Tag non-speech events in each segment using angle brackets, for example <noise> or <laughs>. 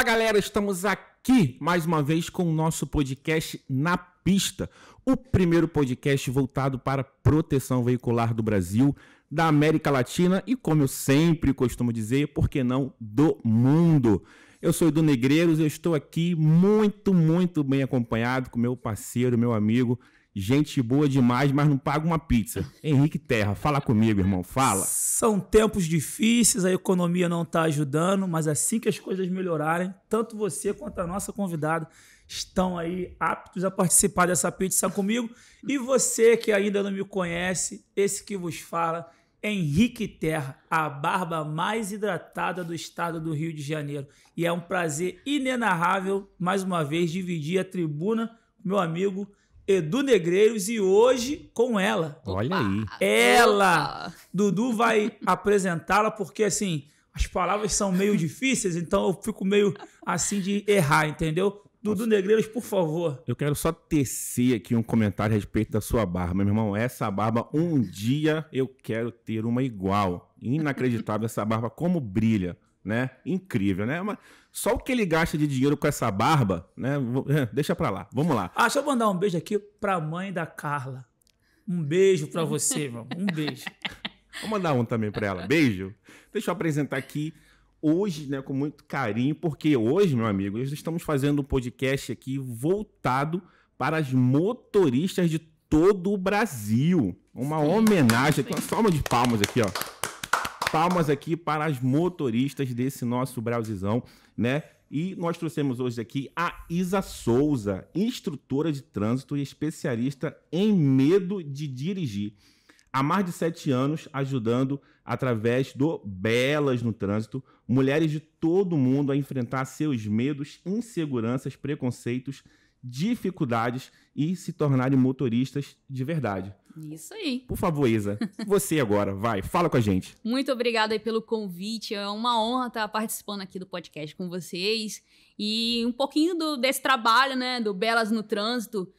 Fala galera, estamos aqui mais uma vez com o nosso podcast Na Pista, o primeiro podcast voltado para proteção veicular do Brasil, da América Latina e, como eu sempre costumo dizer, por que não, do mundo. Eu sou Edu Negreiros eu estou aqui muito, muito bem acompanhado com meu parceiro, meu amigo, gente boa demais, mas não paga uma pizza. Henrique Terra, fala comigo, irmão, fala. São tempos difíceis, a economia não está ajudando, mas assim que as coisas melhorarem, tanto você quanto a nossa convidada estão aí aptos a participar dessa pizza comigo. E você que ainda não me conhece, esse que vos fala, Henrique Terra, a barba mais hidratada do estado do Rio de Janeiro. E é um prazer inenarrável, mais uma vez, dividir a tribuna com meu amigo Edu Negreiros e hoje com ela. Olha aí. Ela! Dudu vai apresentá-la porque, assim, as palavras são meio difíceis, então eu fico meio assim de errar, entendeu? Dudu Negreiros, por favor. Eu quero só tecer aqui um comentário a respeito da sua barba. Meu irmão, essa barba, um dia eu quero ter uma igual. Inacreditável essa barba, como brilha, né? Incrível, né? Mas só o que ele gasta de dinheiro com essa barba, né? Vou- Deixa pra lá. Vamos lá. Ah, deixa eu mandar um beijo aqui pra mãe da Carla. Um beijo pra você, meu. Um beijo. <laughs> Vou mandar um também pra ela. Beijo. Deixa eu apresentar aqui hoje, né, com muito carinho, porque hoje, meu amigo, nós estamos fazendo um podcast aqui voltado para as motoristas de todo o Brasil. Uma homenagem aqui, uma salva de palmas aqui, ó. Palmas aqui para as motoristas desse nosso Brasilzão, né? E nós trouxemos hoje aqui a Isa Souza, instrutora de trânsito e especialista em medo de dirigir há mais de sete anos ajudando através do Belas no Trânsito, mulheres de todo mundo a enfrentar seus medos, inseguranças, preconceitos, dificuldades e se tornarem motoristas de verdade. Isso aí. Por favor, Isa, você agora, vai, fala com a gente. Muito obrigada aí pelo convite. É uma honra estar participando aqui do podcast com vocês. E um pouquinho do- desse trabalho, né, do Belas no Trânsito,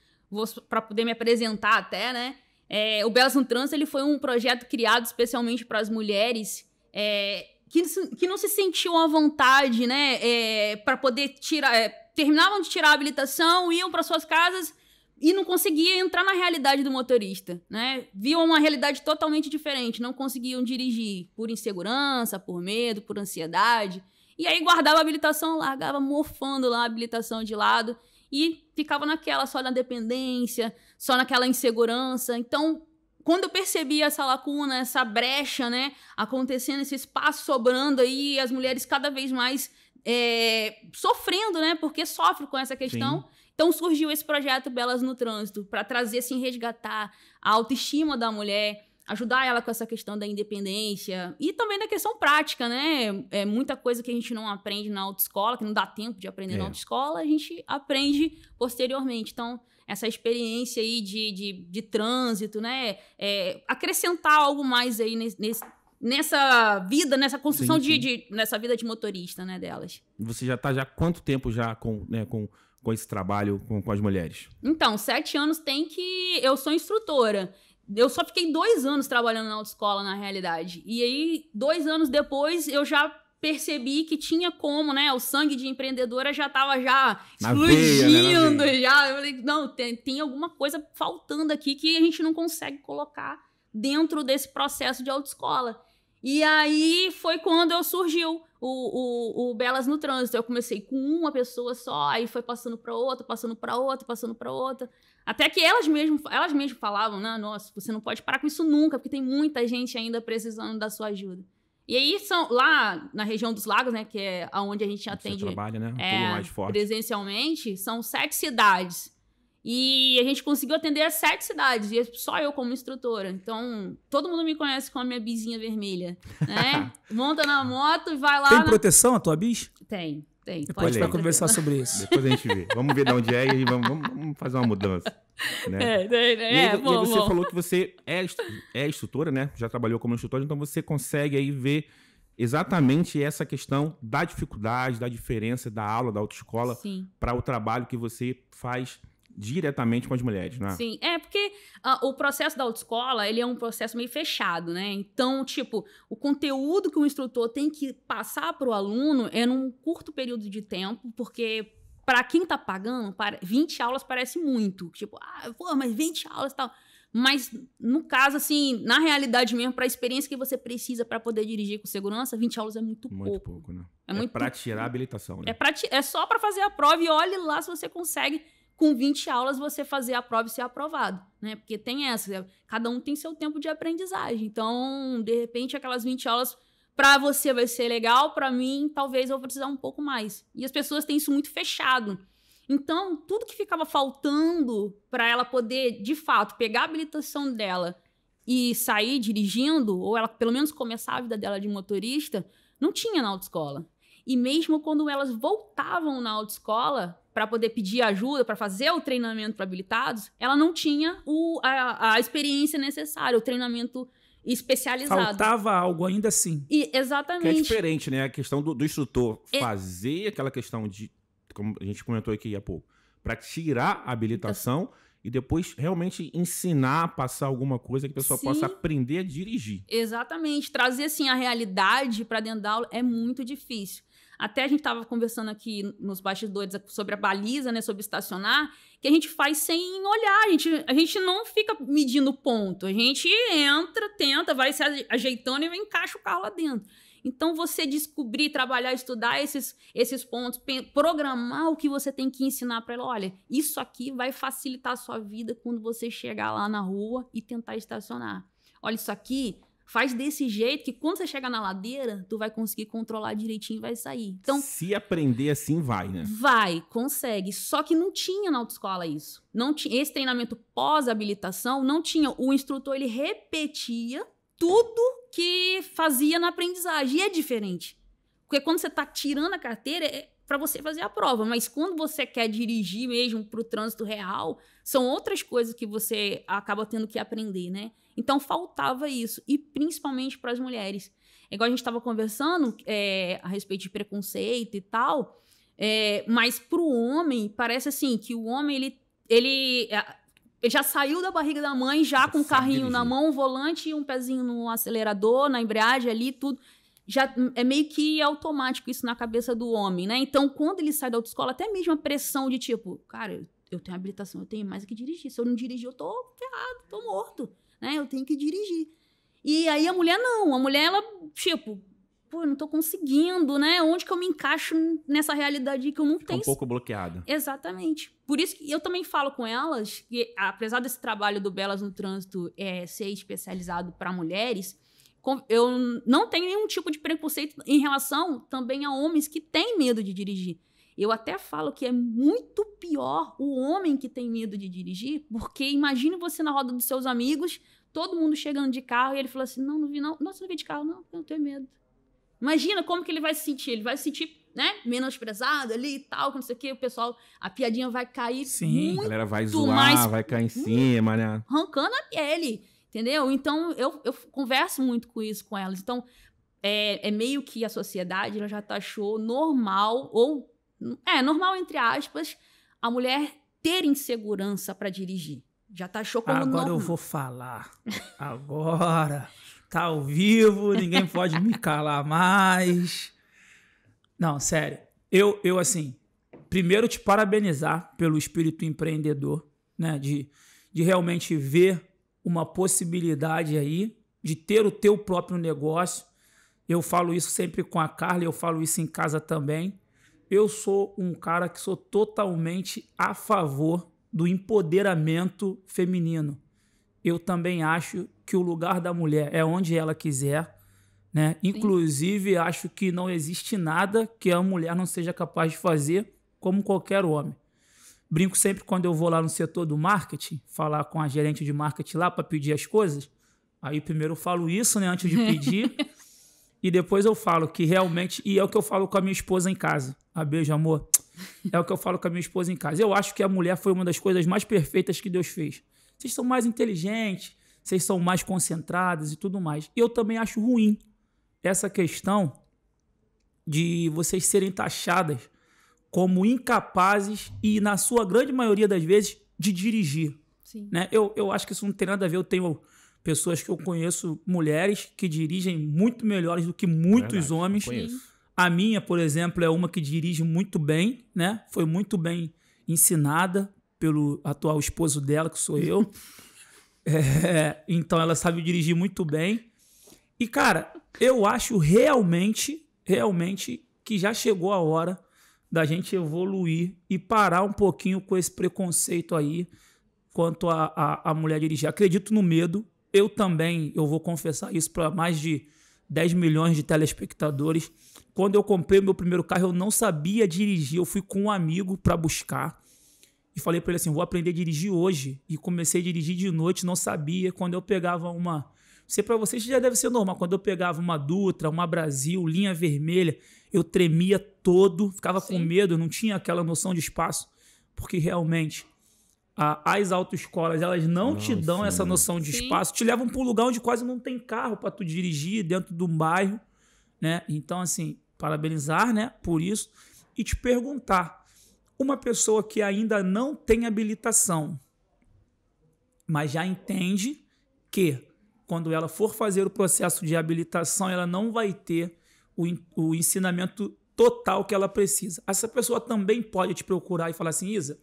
para poder me apresentar até, né? É, o Belas no Trânsito ele foi um projeto criado especialmente para as mulheres é, que, que não se sentiam à vontade, né, para poder tirar, é, terminavam de tirar a habilitação, iam para suas casas e não conseguiam entrar na realidade do motorista, né? Viam uma realidade totalmente diferente, não conseguiam dirigir por insegurança, por medo, por ansiedade. E aí guardava a habilitação, largava mofando lá a habilitação de lado e ficava naquela só na dependência, só naquela insegurança. Então, quando eu percebi essa lacuna, essa brecha, né, acontecendo, esse espaço sobrando aí, as mulheres cada vez mais é, sofrendo, né, porque sofrem com essa questão. Então surgiu esse projeto Belas no Trânsito para trazer assim resgatar a autoestima da mulher, ajudar ela com essa questão da independência e também da questão prática, né? É muita coisa que a gente não aprende na autoescola, que não dá tempo de aprender É. na autoescola, a gente aprende posteriormente. Então essa experiência aí de, de, de trânsito, né? É, acrescentar algo mais aí nesse, nesse- nessa vida, nessa construção Sim, sim. De, de- nessa vida de motorista, né, delas. Você já está já há quanto tempo já com, né, com, com esse trabalho com, com as mulheres? Então, sete anos tem que. Eu sou instrutora. Eu só fiquei dois anos trabalhando na autoescola, na realidade. E aí, dois anos depois, eu já percebi que tinha como, né? O sangue de empreendedora já tava já Na veia, né? Explodindo, veia. já. Eu falei, não, tem, tem alguma coisa faltando aqui que a gente não consegue colocar dentro desse processo de autoescola. E aí foi quando eu surgiu o, o, o Belas no Trânsito. Eu comecei com uma pessoa só, aí foi passando para outra, passando para outra, passando para outra. Até que elas mesmas, elas mesmas falavam, né? Nossa, você não pode parar com isso nunca, porque tem muita gente ainda precisando da sua ajuda. E aí são lá na região dos lagos, né? Que é aonde a gente Você atende trabalha, né? é, Tudo mais forte. presencialmente, são sete cidades. E a gente conseguiu atender as sete cidades, e é só eu como instrutora. Então, todo mundo me conhece com a minha bizinha vermelha, né? <laughs> Monta na moto e vai lá. Tem na- proteção a tua bis? Tem, tem. Depois a pode gente vai conversar sobre <laughs> isso. Depois a gente vê. Vamos ver de onde é e vamos, vamos- fazer uma mudança. Né? É, tem, E né? aí, É, e aí bom, você bom. falou que você é, é instrutora, né? Já trabalhou como instrutora, então você consegue aí ver exatamente essa questão da dificuldade, da diferença da aula da autoescola para o trabalho que você faz diretamente com as mulheres, né? Sim, é porque uh, o processo da autoescola, ele é um processo meio fechado, né? Então, tipo, o conteúdo que o instrutor tem que passar para o aluno é num curto período de tempo, porque para quem tá pagando, 20 aulas parece muito. Tipo, ah, pô, mas 20 aulas e tal. Mas, no caso, assim, na realidade mesmo, para a experiência que você precisa para poder dirigir com segurança, 20 aulas é muito, muito pouco. pouco né? É, é muito para tirar a habilitação, né? É, pra é só para fazer a prova e olhe lá se você consegue, com 20 aulas, você fazer a prova e ser aprovado, né? Porque tem essa, cada um tem seu tempo de aprendizagem. Então, de repente, aquelas 20 aulas para você vai ser legal, para mim, talvez eu vou precisar um pouco mais. E as pessoas têm isso muito fechado. Então, tudo que ficava faltando para ela poder, de fato, pegar a habilitação dela e sair dirigindo, ou ela pelo menos começar a vida dela de motorista, não tinha na autoescola. E mesmo quando elas voltavam na autoescola para poder pedir ajuda, para fazer o treinamento para habilitados, ela não tinha o, a, a experiência necessária, o treinamento especializado. Faltava algo ainda assim. E, exatamente. Que é diferente, né? A questão do, do instrutor é... fazer aquela questão de como a gente comentou aqui há pouco, para tirar a habilitação e depois realmente ensinar, passar alguma coisa que a pessoa Sim. possa aprender a dirigir. Exatamente. Trazer assim a realidade para dentro da aula é muito difícil. Até a gente estava conversando aqui nos bastidores sobre a baliza, né, sobre estacionar, que a gente faz sem olhar, a gente, a gente não fica medindo ponto, a gente entra, tenta, vai se ajeitando e encaixa o carro lá dentro. Então, você descobrir, trabalhar, estudar esses, esses pontos, programar o que você tem que ensinar para ela. Olha, isso aqui vai facilitar a sua vida quando você chegar lá na rua e tentar estacionar. Olha, isso aqui faz desse jeito que quando você chegar na ladeira, tu vai conseguir controlar direitinho e vai sair. Então, se aprender assim, vai, né? Vai, consegue. Só que não tinha na autoescola isso. Não tinha esse treinamento pós-habilitação, não tinha. O instrutor ele repetia tudo que fazia na aprendizagem. E é diferente. Porque quando você está tirando a carteira, é para você fazer a prova. Mas quando você quer dirigir mesmo para o trânsito real, são outras coisas que você acaba tendo que aprender, né? Então faltava isso. E principalmente para as mulheres. Igual a gente estava conversando é, a respeito de preconceito e tal. É, mas para o homem, parece assim que o homem ele, ele ele já saiu da barriga da mãe, já com o carrinho na mão, um volante e um pezinho no acelerador, na embreagem ali, tudo. Já é meio que automático isso na cabeça do homem, né? Então, quando ele sai da autoescola, até mesmo a pressão de tipo, cara, eu tenho habilitação, eu tenho mais que dirigir. Se eu não dirigir, eu tô ferrado, tô morto, né? Eu tenho que dirigir. E aí a mulher não, a mulher, ela, tipo, pô, eu não tô conseguindo, né? Onde que eu me encaixo nessa realidade que eu não Fica tenho? um pouco bloqueada. Exatamente. Por isso que eu também falo com elas que, apesar desse trabalho do Belas no Trânsito é, ser especializado para mulheres, eu não tenho nenhum tipo de preconceito em relação também a homens que têm medo de dirigir. Eu até falo que é muito pior o homem que tem medo de dirigir, porque imagine você na roda dos seus amigos, todo mundo chegando de carro e ele fala assim: Não, não vi, não. Nossa, não vi de carro, não, eu tenho medo. Imagina como que ele vai se sentir. Ele vai se sentir, né, menosprezado ali e tal, não sei o que. O pessoal, a piadinha vai cair Sim, muito a galera vai zoar, mais, vai cair em cima, né? Arrancando a pele, entendeu? Então, eu, eu converso muito com isso com elas. Então, é, é meio que a sociedade ela já taxou normal, ou... É, normal entre aspas, a mulher ter insegurança para dirigir. Já taxou como Agora normal. eu vou falar. Agora tá ao vivo, ninguém pode me calar mais. Não, sério. Eu, eu assim, primeiro te parabenizar pelo espírito empreendedor, né? De, de realmente ver uma possibilidade aí de ter o teu próprio negócio. Eu falo isso sempre com a Carla, eu falo isso em casa também. Eu sou um cara que sou totalmente a favor do empoderamento feminino eu também acho que o lugar da mulher é onde ela quiser. Né? Inclusive, acho que não existe nada que a mulher não seja capaz de fazer como qualquer homem. Brinco sempre quando eu vou lá no setor do marketing, falar com a gerente de marketing lá para pedir as coisas. Aí primeiro eu falo isso, né, antes de pedir. <laughs> e depois eu falo que realmente, e é o que eu falo com a minha esposa em casa. A ah, beijo, amor. É o que eu falo com a minha esposa em casa. Eu acho que a mulher foi uma das coisas mais perfeitas que Deus fez. Vocês são mais inteligentes, vocês são mais concentradas e tudo mais. Eu também acho ruim essa questão de vocês serem taxadas como incapazes e, na sua grande maioria das vezes, de dirigir. Sim. Né? Eu, eu acho que isso não tem nada a ver. Eu tenho pessoas que eu conheço, mulheres, que dirigem muito melhores do que muitos Verdade, homens. A minha, por exemplo, é uma que dirige muito bem, né? Foi muito bem ensinada pelo atual esposo dela, que sou eu. <laughs> É, então ela sabe dirigir muito bem. E, cara, eu acho realmente, realmente que já chegou a hora da gente evoluir e parar um pouquinho com esse preconceito aí quanto a, a, a mulher dirigir. Acredito no medo. Eu também, eu vou confessar isso para mais de 10 milhões de telespectadores. Quando eu comprei o meu primeiro carro, eu não sabia dirigir. Eu fui com um amigo para buscar e falei para ele assim: vou aprender a dirigir hoje. E comecei a dirigir de noite, não sabia. Quando eu pegava uma. Sei para vocês já deve ser normal. Quando eu pegava uma Dutra, uma Brasil, linha vermelha, eu tremia todo, ficava com Sim. medo, não tinha aquela noção de espaço, porque realmente a- as autoescolas elas não, Não te dão ensinam. essa noção de Sim. espaço, te levam para um lugar onde quase não tem carro para tu dirigir dentro de um bairro, né? Então assim, parabenizar, né, por isso e te perguntar, uma pessoa que ainda não tem habilitação, mas já entende que quando ela for fazer o processo de habilitação, ela não vai ter o, o ensinamento total que ela precisa. Essa pessoa também pode te procurar e falar assim, Isa,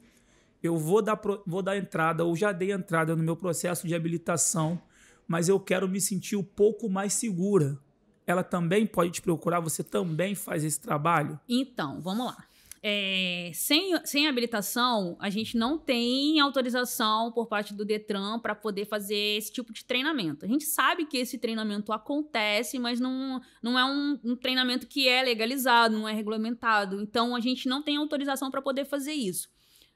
eu vou dar, vou dar entrada, ou já dei entrada no meu processo de habilitação, mas eu quero me sentir um pouco mais segura. Ela também pode te procurar, você também faz esse trabalho? Então, vamos lá. É, sem, sem habilitação, a gente não tem autorização por parte do Detran para poder fazer esse tipo de treinamento. A gente sabe que esse treinamento acontece, mas não, não é um, um treinamento que é legalizado, não é regulamentado. Então, a gente não tem autorização para poder fazer isso.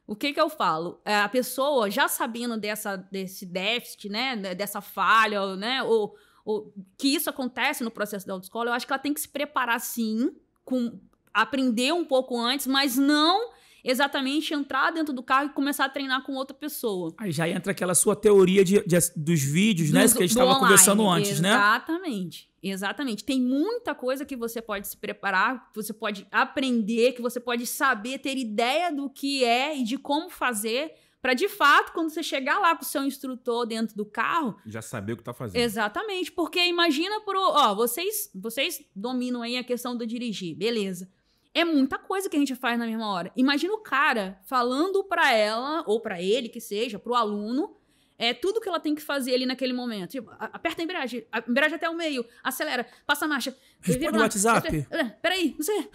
O que que eu falo? É, A pessoa, já sabendo dessa, desse déficit, né, de- dessa falha, né, ou, ou que isso acontece no processo da autoescola, eu acho que ela tem que se preparar sim, com aprender um pouco antes, mas não exatamente entrar dentro do carro e começar a treinar com outra pessoa. Aí já entra aquela sua teoria de, de- dos vídeos, né? Do- Que a gente estava conversando antes, né? Exatamente. Exatamente. Tem muita coisa que você pode se preparar, que você pode aprender, que você pode saber, ter ideia do que é e de como fazer, para de fato, quando você chegar lá com o seu instrutor dentro do carro, Já saber o que tá fazendo. Exatamente, porque imagina pro, ó, vocês, vocês dominam aí a questão do dirigir, beleza? É muita coisa que a gente faz na mesma hora. Imagina o cara falando pra ela ou pra ele que seja, pro aluno, é tudo que ela tem que fazer ali naquele momento. Tipo, aperta a embreagem, a embreagem até o meio, acelera, passa a marcha. Responde o WhatsApp. <laughs> é, Peraí, não sei.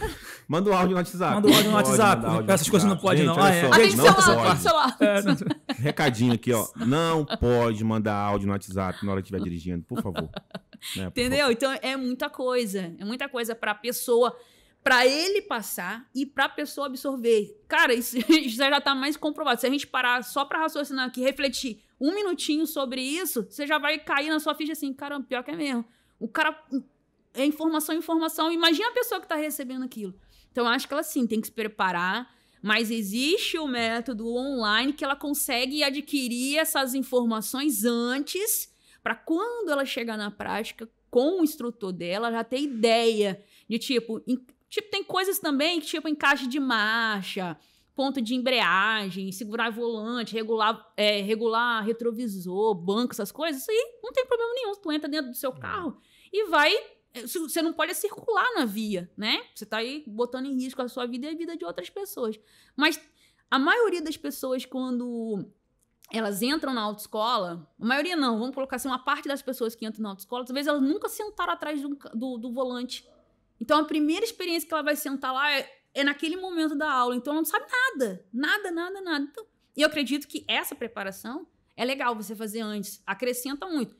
Manda o áudio no WhatsApp. Manda o áudio no WhatsApp. áudio Essas coisas não WhatsApp. pode, Gente, não. Ah, é. só, Ah, tem Gente, não celular, celular. É, não- <laughs> Recadinho aqui, ó. Não pode mandar áudio no WhatsApp na hora que estiver dirigindo, por favor. Né, por Entendeu? Então é muita coisa. É muita coisa pra pessoa, pra ele passar e pra pessoa absorver. Cara, isso, <laughs> isso já tá mais comprovado. Se a gente parar só pra raciocinar aqui, refletir um minutinho sobre isso, você já vai cair na sua ficha assim, caramba, pior que é mesmo. O cara é informação, informação. Imagina a pessoa que tá recebendo aquilo. Então eu acho que ela sim tem que se preparar. Mas existe o método online que ela consegue adquirir essas informações antes para quando ela chegar na prática com o instrutor dela, já ter ideia de tipo, tipo tem coisas também que tipo encaixe de marcha, ponto de embreagem, segurar volante, regular, é, regular retrovisor, banco, essas coisas, isso aí não tem problema nenhum. Tu entra dentro do seu carro e vai. é, se- Você não pode circular na via, né? Você tá aí botando em risco a sua vida e a vida de outras pessoas. Mas a maioria das pessoas, quando elas entram na autoescola, a maioria não, vamos colocar assim, uma parte das pessoas que entram na autoescola, talvez elas nunca sentaram atrás do, do, do volante. Então a primeira experiência que ela vai sentar lá é, é naquele momento da aula. Então ela não sabe nada. Nada, nada, nada. Então, e eu acredito que essa preparação é legal você fazer antes. Acrescenta muito.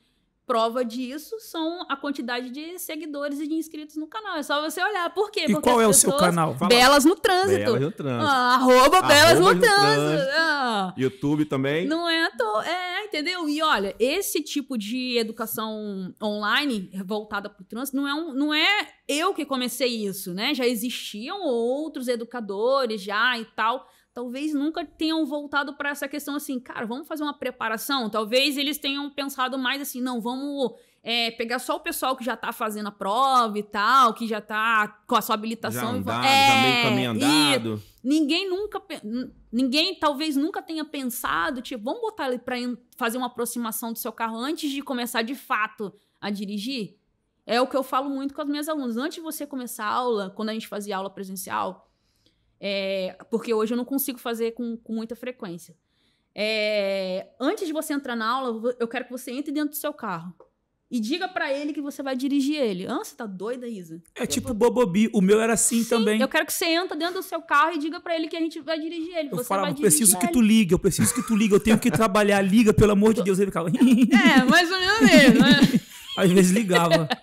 Prova disso são a quantidade de seguidores e de inscritos no canal. É só você olhar. Por quê? E Porque qual é o seu canal? Fala. Belas no trânsito. Belas no trânsito. Ah, arroba Belas Arroba no no trânsito. trânsito. Ah. YouTube também. Não é à toa. É, entendeu? E olha, esse tipo de educação online voltada para o trânsito não é, um, não é eu que comecei isso, né? Já existiam outros educadores já e tal. Talvez nunca tenham voltado para essa questão assim, cara, vamos fazer uma preparação. Talvez eles tenham pensado mais assim, não, vamos é, pegar só o pessoal que já tá fazendo a prova e tal, que já tá com a sua Já habilitação. e andado, va- já meio É, caminho andado. Ninguém nunca. Ninguém talvez nunca tenha pensado, tipo, vamos botar ele en- fazer uma aproximação do seu carro antes de começar de fato a dirigir? É o que eu falo muito com as minhas alunas. Antes de você começar a aula, quando a gente fazia aula presencial, é, porque hoje eu não consigo fazer com, com muita frequência. É, antes de você entrar na aula, eu quero que você entre dentro do seu carro. E diga pra ele que você vai dirigir ele. Ah, você tá doida, Isa? É tipo Bobobi. O meu era assim também. Eu quero que você entre dentro do seu carro e diga pra ele que a gente vai dirigir ele. Eu você falava, preciso que tu ligue, eu preciso que tu ligue, eu tenho que trabalhar, liga, pelo amor de <laughs> Deus. Ele ficava. <laughs> É, mais ou menos mesmo, né? Às vezes ligava. <laughs>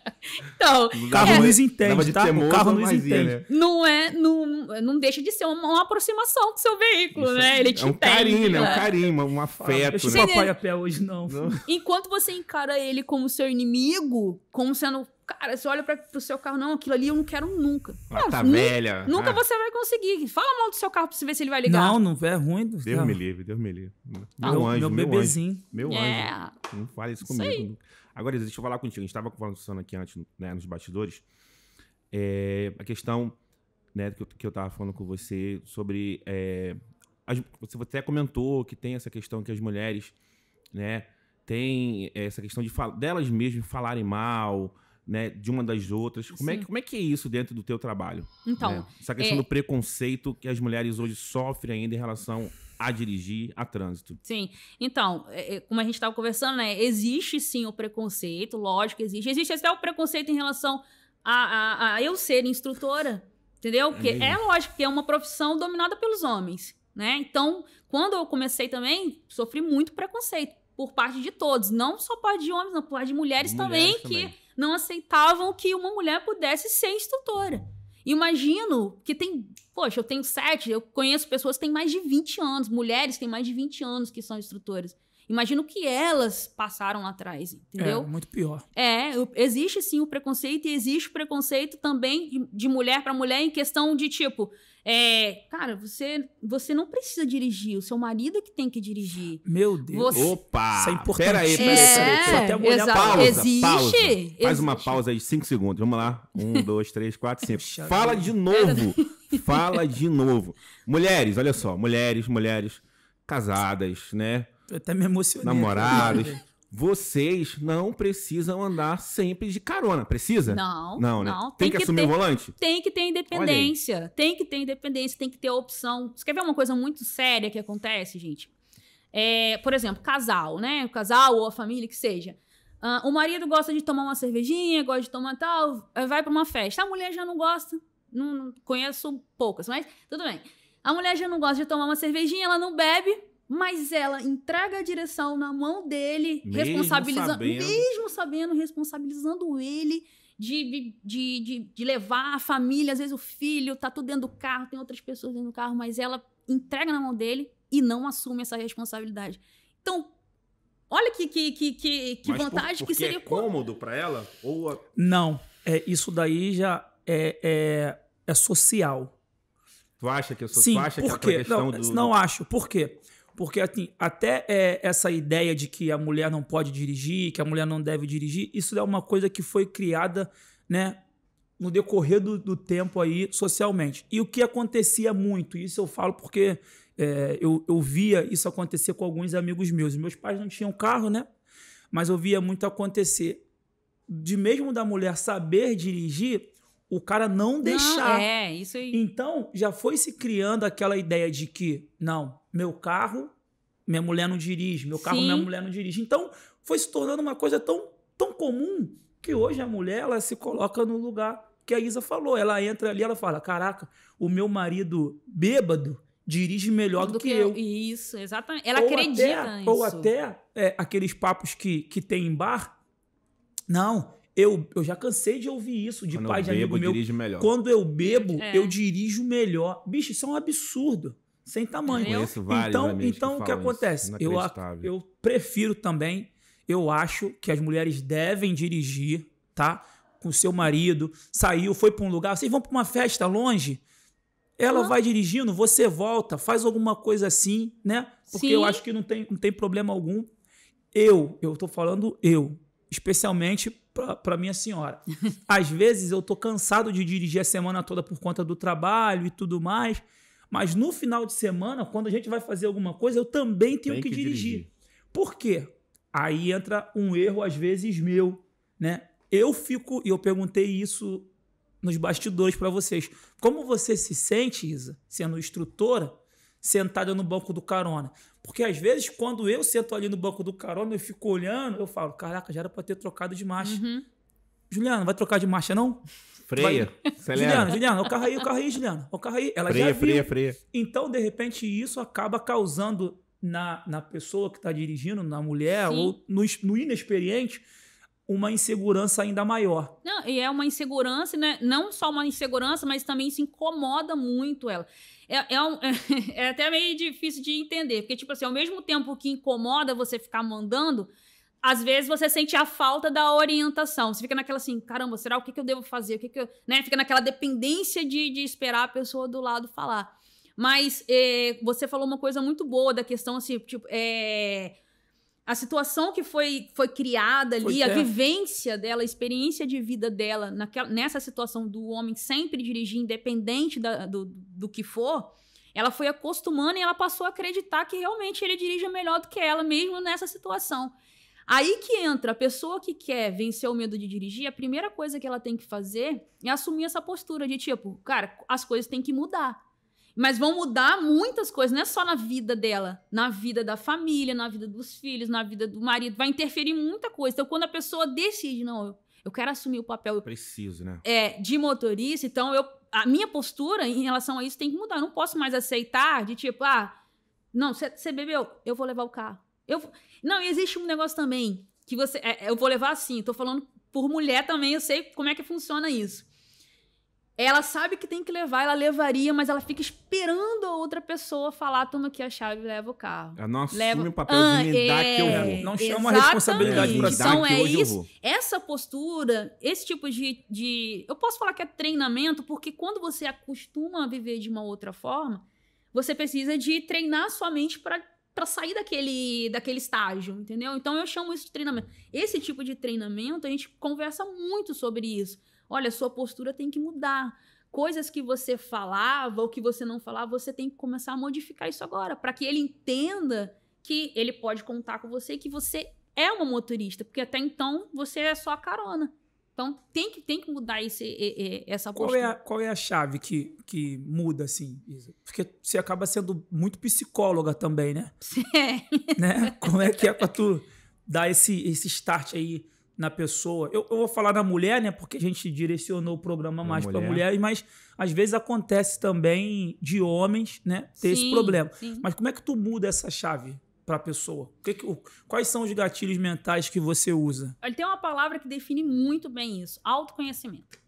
Então, O carro nos Dava entende, de tá? O carro nos mas ia, entende. né? não é, não, não deixa de ser uma, uma aproximação com o seu veículo, Isso né? Ele te é um entende, carinho, né? Um né? carinho, um afeto, o né? papai a pé hoje, não. Enquanto você encara ele como seu inimigo, como sendo. Cara, você olha pra, pro seu carro, não, aquilo ali eu não quero nunca. Ah, Não, tá nu- velha. Nunca Ah, você vai conseguir. Fala mal do seu carro pra você ver se ele vai ligar. Não, não é ruim. Deus não. me livre, Deus me livre. Meu Meu, anjo, meu meu bebezinho. anjo. Meu É. anjo. Não fale isso Isso comigo. Agora, deixa eu falar contigo. A gente estava conversando aqui antes, né, nos bastidores. É, a questão né, que, eu, que eu tava falando com você sobre. é, as- você até comentou que tem essa questão que as mulheres, né, tem essa questão de delas mesmas falarem mal, né, de uma das outras. Como é, Sim. como é que é isso dentro do teu trabalho? Então, né? Essa questão é- do preconceito que as mulheres hoje sofrem ainda em relação a dirigir, a trânsito. Sim. Então, é, é, como a gente estava conversando, né? Existe sim o preconceito, lógico que existe. Existe até o preconceito em relação a, a, a eu ser instrutora, entendeu? Porque mesmo? é, lógico que é uma profissão dominada pelos homens, né? Então, quando eu comecei também, sofri muito preconceito por parte de todos. Não só parte de homens, não, por parte de mulheres, Mulheres também, que não aceitavam que uma mulher pudesse ser instrutora. Imagino que tem. Poxa, eu tenho sete, eu conheço pessoas que têm mais de 20 anos, mulheres que têm mais de 20 anos que são instrutoras. Imagino que elas passaram lá atrás, entendeu? É, muito pior. É, existe sim o preconceito e existe o preconceito também de mulher para mulher em questão de tipo, é, cara, você você não precisa dirigir, o seu marido é que tem que dirigir. Meu Deus. Você- Opa! Isso é importante. Pera aí, pera aí, É, pera aí. Só até molhar a pausa, existe. pausa. Faz existe. uma pausa aí, cinco segundos. Vamos lá. Um, <laughs> dois, três, quatro, cinco. Puxa Fala vida. de novo. Fala de novo. Mulheres, olha só. Mulheres, mulheres casadas, né? Eu até me emocionei. Namorados. Vocês não precisam andar sempre de carona. Precisa? Não, Não, né? não, Tem, tem que, que assumir ter- o volante? Tem que ter independência. Tem que ter independência, tem que ter opção. Você quer ver uma coisa muito séria que acontece, gente? É, por exemplo, casal, né? O casal ou a família que seja. Ah, o marido gosta de tomar uma cervejinha, gosta de tomar tal, aí vai pra uma festa. A mulher já não gosta. Não, não- conheço poucas, mas tudo bem. A mulher já não gosta de tomar uma cervejinha, ela não bebe, mas ela entrega a direção na mão dele, Mesmo responsabilizando, sabendo. mesmo sabendo, responsabilizando ele de, de, de, de levar a família, às vezes o filho, tá tudo dentro do carro, tem outras pessoas dentro do carro, mas ela entrega na mão dele e não assume essa responsabilidade. Então, olha que, que, que, que, que Mas por- vantagem que seria. é cômodo pra ela? Ou a- Não, é, isso daí já é, é, é social. tu acha que eu sou Sim, tu acha que quê? questão Não, do não acho. Por quê? Porque assim, até é, essa ideia de que a mulher não pode dirigir, que a mulher não deve dirigir, isso é uma coisa que foi criada, né, no decorrer do, do tempo aí socialmente. E o que acontecia muito, isso eu falo porque é, eu, eu via isso acontecer com alguns amigos meus. Meus pais não tinham carro, né? Mas eu via muito acontecer de mesmo da mulher saber dirigir, o cara não deixar. Não, é, isso aí. Então, já foi se criando aquela ideia de que, não, meu carro, minha mulher não dirige, meu carro, Sim. minha mulher não dirige. Então, foi se tornando uma coisa tão, tão comum que hoje a mulher, ela se coloca no lugar que a Isa falou. Ela entra ali, ela fala, caraca, o meu marido bêbado dirige melhor do, que, eu. Isso, exatamente. Ela Ou acredita até, nisso. Ou até é, aqueles papos que, que tem em bar. Não, eu, eu já cansei de ouvir isso de quando pai eu de bebo, amigo meu. dirige melhor. Quando eu bebo, É. eu dirijo melhor. Bicho, isso é um absurdo. Sem tamanho. Entendeu? Conheço vários Então, amigos então o que isso. acontece? Eu, eu prefiro também, eu acho que as mulheres devem dirigir, tá? Com seu marido, saiu, foi para um lugar, vocês vão para uma festa longe, ela Aham. vai dirigindo, você volta, faz alguma coisa assim, né? Porque Sim. eu acho que não tem, não tem problema algum. Eu, eu tô falando eu, especialmente para minha senhora. <laughs> Às vezes eu tô cansado de dirigir a semana toda por conta do trabalho e tudo mais, mas no final de semana, quando a gente vai fazer alguma coisa, eu também tenho Tem que, que dirigir. dirigir. Por quê? Aí entra um erro às vezes meu, né? Eu fico, e eu perguntei isso nos bastidores para vocês. Como você se sente, Isa, sendo instrutora, sentada no banco do carona? Porque às vezes, quando eu sento ali no banco do carona, eu fico olhando, eu falo, caraca, já era para ter trocado de marcha. Uhum. Juliana, vai trocar de marcha não? Freia, Juliana. <laughs> Juliana, o carro aí, o carro aí, Juliana. O carro aí. Ela já Freia, viu. freia, freia. Então, de repente, isso acaba causando na, na pessoa que está dirigindo, na mulher, Sim. ou no, no inexperiente, uma insegurança ainda maior. Não, e é uma insegurança, né? Não só uma insegurança, mas também isso incomoda muito ela. É, é, um- <laughs> é até meio difícil de entender, porque, tipo assim, ao mesmo tempo que incomoda você ficar mandando, às vezes você sente a falta da orientação. Você fica naquela assim, caramba, será o que, que eu devo fazer? O que, que eu. Né? Fica naquela dependência de, de esperar a pessoa do lado falar. Mas é, você falou uma coisa muito boa da questão, assim, tipo, é, a situação que foi, foi criada ali, Foi a vivência dela, a experiência de vida dela naquela, nessa situação do homem sempre dirigir, independente da- do, do que for, ela foi acostumando e ela passou a acreditar que realmente ele dirige melhor do que ela, mesmo nessa situação. Aí que entra a pessoa que quer vencer o medo de dirigir, a primeira coisa que ela tem que fazer é assumir essa postura de tipo, cara, as coisas têm que mudar. Mas vão mudar muitas coisas, não é só na vida dela, na vida da família, na vida dos filhos, na vida do marido, vai interferir muita coisa. Então, quando a pessoa decide, não, eu, eu quero assumir o papel Preciso, né? é, de motorista, então eu, a minha postura em relação a isso tem que mudar. Eu não posso mais aceitar de tipo, ah, não, você bebeu, eu vou levar o carro. Eu, não, e existe um negócio também que você, é, eu vou levar assim, tô falando por mulher também, eu sei como é que funciona isso. Ela sabe que tem que levar, ela levaria, mas ela fica esperando a outra pessoa falar, toma aqui a chave e leva o carro. Ela não assume Leva- o papel Ah, de me dar que eu é. vou. Não chama a responsabilidade pra Então que é hoje eu isso. vou. Essa postura, esse tipo de, de. Eu posso falar que é treinamento, porque quando você acostuma a viver de uma outra forma, você precisa de treinar sua mente para para sair daquele, daquele estágio, entendeu? Então eu chamo isso de treinamento. Esse tipo de treinamento, a gente conversa muito sobre isso. Olha, sua postura tem que mudar. Coisas que você falava ou que você não falava, você tem que começar a modificar isso agora, para que ele entenda que ele pode contar com você e que você é uma motorista, porque até então você é só a carona. Então tem que, tem que mudar esse, essa Qual postura. é, a, qual é a chave que, que muda, assim, Isa? Porque você acaba sendo muito psicóloga também, né? <laughs> É. né? Como é que é pra tu dar esse, esse start aí na pessoa? Eu, eu vou falar da mulher, né? Porque a gente direcionou o programa mais pra mulher. mulheres, mas às vezes acontece também de homens, né? Ter esse Sim, problema. sim. Mas como é que tu muda essa chave pra pessoa? O que que- quais são os gatilhos mentais que você usa? Olha, tem uma palavra que define muito bem isso: autoconhecimento.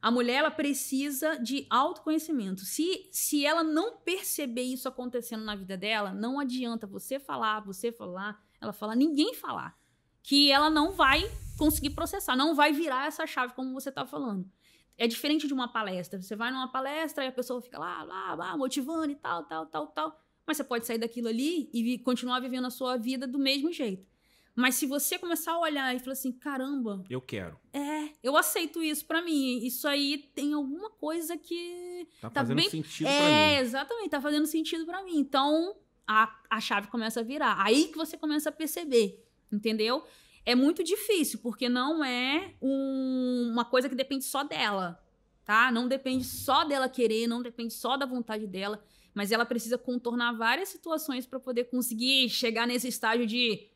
A mulher ela precisa de autoconhecimento. Se, se ela não perceber isso acontecendo na vida dela, não adianta você falar, você falar, ela falar, ninguém falar. Que ela não vai conseguir processar, não vai virar essa chave como você está falando. É diferente de uma palestra. Você vai numa palestra e a pessoa fica lá, lá, lá, motivando e tal, tal, tal, tal. Mas você pode sair daquilo ali e continuar vivendo a sua vida do mesmo jeito. Mas se você começar a olhar e falar assim, caramba, Eu quero. é, eu aceito isso pra mim. Isso aí tem alguma coisa que Tá Tá fazendo bem- sentido é, pra mim. exatamente, tá fazendo sentido pra mim. Então, a, a chave começa a virar. Aí que você começa a perceber, entendeu? É muito difícil, porque não é um- uma coisa que depende só dela, tá? Não depende só dela querer, não depende só da vontade dela, mas ela precisa contornar várias situações pra poder conseguir chegar nesse estágio de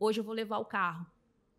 hoje eu vou levar o carro,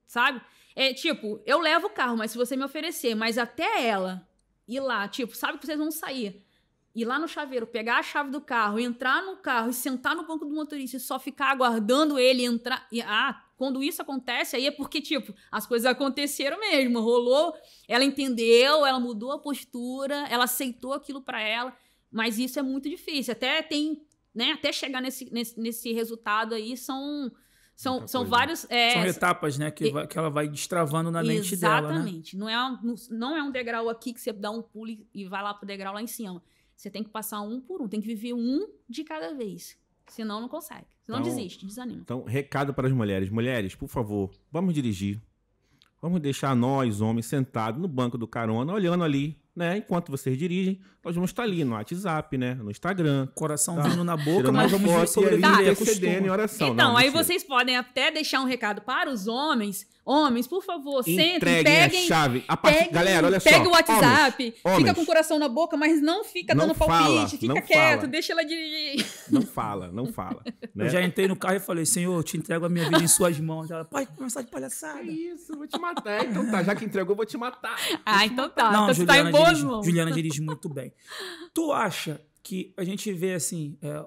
sabe? É tipo, eu levo o carro, mas se você me oferecer, mas até ela ir lá, tipo, sabe que vocês vão sair, ir lá no chaveiro, pegar a chave do carro, entrar no carro e sentar no banco do motorista e só ficar aguardando ele entrar. E, ah, quando isso acontece, aí é porque, tipo, as coisas aconteceram mesmo, rolou, ela entendeu, ela mudou a postura, ela aceitou aquilo pra ela, mas isso é muito difícil. Até tem, né, até chegar nesse, nesse, nesse resultado aí, são. São, são coisa. vários. é, São etapas, né? Que, vai- que ela vai destravando na mente dela, né? Exatamente. Não, é um, não é um degrau aqui que você dá um pulo e- e vai lá pro degrau lá em cima. Você tem que passar um por um, tem que viver um de cada vez. Senão não consegue. Senão Então- desiste, desanima. Então, recado para as mulheres. Mulheres, por favor, vamos dirigir. Vamos deixar nós, homens, sentados no banco do carona, olhando ali, né? Enquanto vocês dirigem, nós vamos estar ali no WhatsApp, né? No Instagram. Coração Tá. vindo na boca, tirando mas vamos foto e sobreviver. é intercedendo em oração. Então, Não, aí mentira. vocês podem até deixar um recado para os homens. Homens, por favor, sentem, peguem. a chave. A partir- Pegue, Galera, olha só. Pega o WhatsApp, Homens, fica homens. com o coração na boca, mas não fica Não dando fala, palpite, fica não quieto, fala. deixa ela dirigir. Não fala, não fala. <laughs> né? Eu já entrei no carro e falei, Senhor, eu te entrego a minha vida em suas mãos. Ela, pai, começar de palhaçada. Que isso, vou te matar. Então tá, já que entregou, eu vou te matar. Ah, então tá. Não, então você tá Juliana, em boas Juliana dirige muito bem. Tu acha que a gente vê assim, é,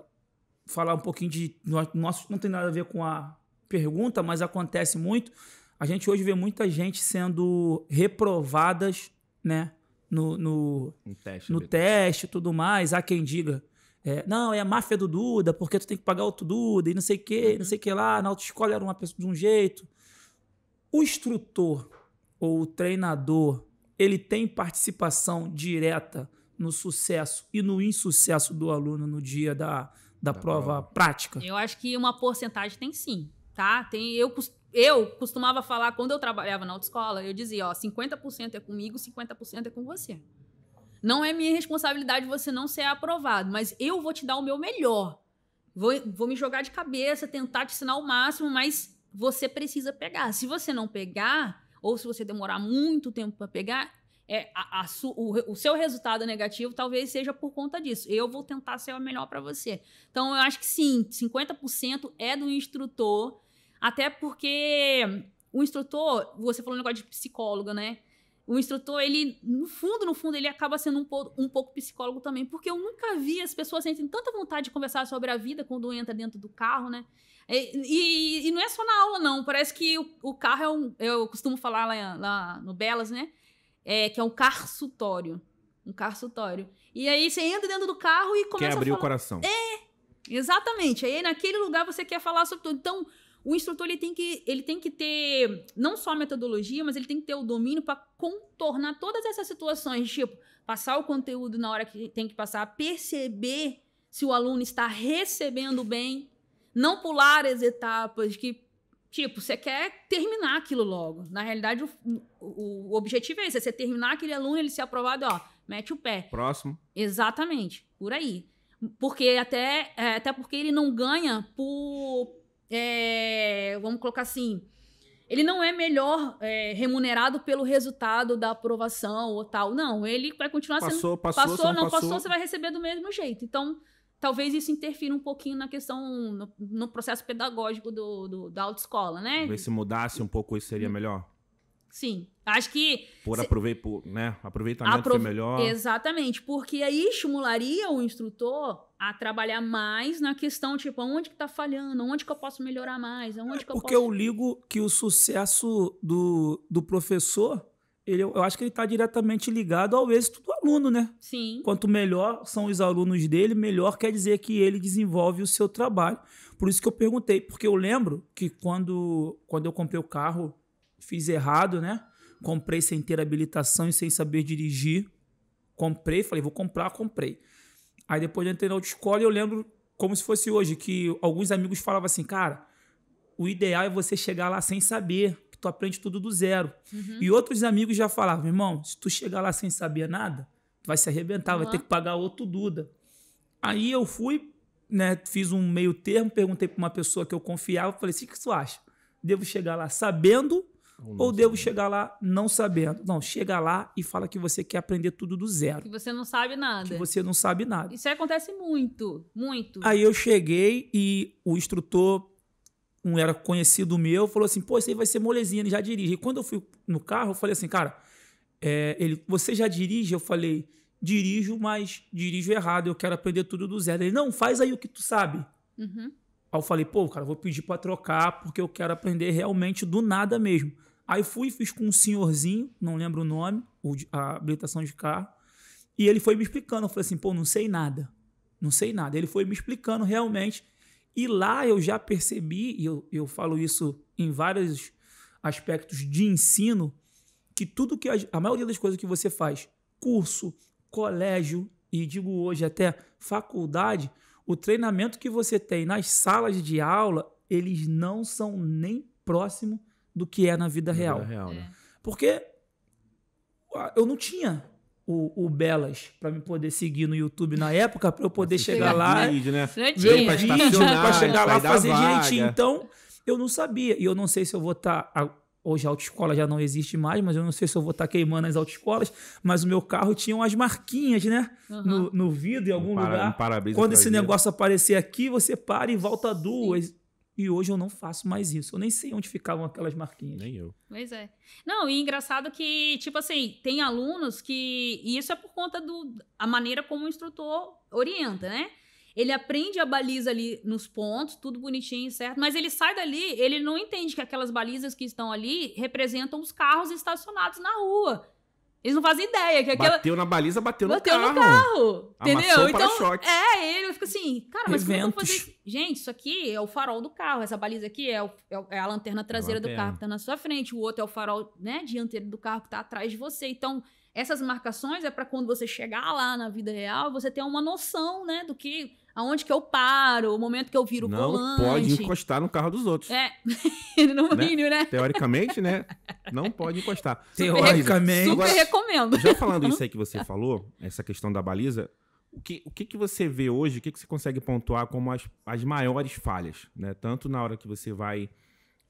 falar um pouquinho de. no- Nosso, não tem nada a ver com a pergunta, mas acontece muito. A gente hoje vê muita gente sendo reprovadas, né? No, no, Um teste. no teste e tudo mais. Há quem diga. é, não, é a máfia do Duda, porque tu tem que pagar outro Duda e não sei o que, não sei o que lá. Na autoescola era uma pessoa de um jeito. O instrutor ou o treinador, ele tem participação direta no sucesso e no insucesso do aluno no dia da, da, prova, prova. prática? Eu acho que uma porcentagem tem sim, tá? Tem, eu, eu costumava falar, quando eu trabalhava na autoescola, eu dizia, ó, 50% é comigo, 50% é com você. Não é minha responsabilidade você não ser aprovado, mas eu vou te dar o meu melhor. Vou, vou me jogar de cabeça, tentar te ensinar o máximo, mas você precisa pegar. Se você não pegar, ou se você demorar muito tempo para pegar, é, a- a su- o, o seu resultado negativo talvez seja por conta disso. Eu vou tentar ser o melhor para você. Então, eu acho que sim, 50% é do instrutor, até porque o instrutor, você falou um negócio de psicólogo, né? O instrutor, ele, no fundo, no fundo, ele acaba sendo um, um pouco psicólogo também, porque eu nunca vi as pessoas sentem tanta vontade de conversar sobre a vida quando entra dentro do carro, né? E, e- e não é só na aula, não. Parece que o, o carro é um. Eu costumo falar lá, lá no Belas, né? É, que é um carsutório. Um carsutório. E aí você entra dentro do carro e começa Quer abrir a o falar. coração. Exatamente. Aí naquele lugar você quer falar sobre tudo. Então, o instrutor ele tem que, ele tem que ter não só a metodologia, mas ele tem que ter o domínio para contornar todas essas situações, tipo, passar o conteúdo na hora que tem que passar, perceber se o aluno está recebendo bem, não pular as etapas que Tipo, você quer terminar aquilo logo. Na realidade, o, o, o objetivo é esse: é você terminar aquele aluno, ele ser aprovado, ó, mete o pé. Próximo. Exatamente, por aí. Porque até, é, até porque ele não ganha por. é, vamos colocar assim. Ele não é melhor é, remunerado pelo resultado da aprovação ou tal. Não, ele vai continuar sendo. Passou, passou, Passou, não, não passou. passou, você vai receber do mesmo jeito. Então, talvez isso interfira um pouquinho na questão, no, no processo pedagógico do, do- da autoescola, né? Ver se mudasse um pouco isso seria melhor. Sim. Acho que Por Se- por, né? Aproveitamento Aprov- ser melhor. Exatamente, porque aí estimularia o instrutor a trabalhar mais na questão, tipo, onde que tá falhando, onde que eu posso melhorar mais, onde que eu Porque posso... eu ligo que o sucesso do, do professor, ele, eu acho que ele está diretamente ligado ao êxito do aluno, né? Sim, Quanto melhor são os alunos dele, melhor quer dizer que ele desenvolve o seu trabalho. Por isso que eu perguntei, porque eu lembro que quando, quando eu comprei o carro, fiz errado, né? Comprei sem ter habilitação e sem saber dirigir. Comprei, falei, vou comprar, comprei. Aí depois eu entrei na autoescola e eu lembro como se fosse hoje, que alguns amigos falavam assim, cara, o ideal é você chegar lá sem saber, tu aprende tudo do zero. Uhum. E outros amigos já falavam, irmão, se tu chegar lá sem saber nada, tu vai se arrebentar, vai Uhum. ter que pagar outro Duda. Aí eu fui, né, fiz um meio termo, perguntei para uma pessoa que eu confiava, falei assim, o que tu acha? Devo chegar lá sabendo ou devo chegar lá não sabendo? Não, chega lá e fala que você quer aprender tudo do zero, que você não sabe nada. que você não sabe nada. Isso aí acontece muito, muito. Aí eu cheguei e o instrutor, um era conhecido meu, falou assim: pô, isso aí vai ser molezinha, ele já dirige. E quando eu fui no carro, eu falei assim, cara, é, ele, você já dirige? Eu falei, dirijo, mas dirijo errado, eu quero aprender tudo do zero. Ele, não, faz aí o que tu sabe. Uhum. Aí eu falei, pô, cara, vou pedir pra trocar porque eu quero aprender realmente do nada mesmo. Aí fui, fiz com um senhorzinho, não lembro o nome, a habilitação de carro, e ele foi me explicando. Eu falei assim, pô, não sei nada, não sei nada. Ele foi me explicando realmente. E lá eu já percebi, e eu, eu falo isso em vários aspectos de ensino, que tudo que a, a maioria das coisas que você faz, curso, colégio e digo hoje até faculdade, o treinamento que você tem nas salas de aula, eles não são nem próximo do que é na vida Na real. vida real, né? Porque ah, eu não tinha o, o Belas para me poder seguir no YouTube na época, para eu poder chegar lá, Vídeo, né? Não ver tinha. o pra vídeo, estacionar, para chegar lá fazer vaga. direitinho. Então, eu não sabia. E eu não sei se eu vou estar. hoje a autoescola já não existe mais, mas eu não sei se eu vou estar queimando as autoescolas. Mas o meu carro tinha umas marquinhas, né? No, no vidro, em algum Um para- um lugar. para-brisa Quando esse negócio aparecer aqui, você para e volta duas. E hoje eu não faço mais isso. Eu nem sei onde ficavam aquelas marquinhas. Nem eu. Pois é. Não, e engraçado que, tipo assim, tem alunos que. E isso é por conta do a maneira como o instrutor orienta, né? Ele aprende a baliza ali nos pontos, tudo bonitinho, certo? Mas ele sai dali, ele não entende que aquelas balizas que estão ali representam os carros estacionados na rua. Eles não fazem ideia que aquela. Bateu na baliza, bateu, Bateu no no carro. carro. Amassou Entendeu? o Então, é, ele fica assim, cara, mas como eu vou Eventos. fazer isso? Gente, isso aqui é o farol do carro. Essa baliza aqui é, o- é é a lanterna traseira do carro que tá na sua frente. O outro é o farol, né, dianteiro do carro que tá atrás de você. Então, essas marcações é para quando você chegar lá na vida real, você ter uma noção, né, do que aonde que eu paro, o momento que eu viro o Não volante. pode encostar no carro dos outros. É, <laughs> no Né? mínimo, né? Teoricamente, né? <laughs> Não pode encostar. Teoricamente. Super Agora- recomendo. Já falando isso aí que você <laughs> falou, essa questão da baliza, o que, o que, que você vê hoje, o que, que você consegue pontuar como as, as maiores falhas? Né? Tanto na hora que você vai.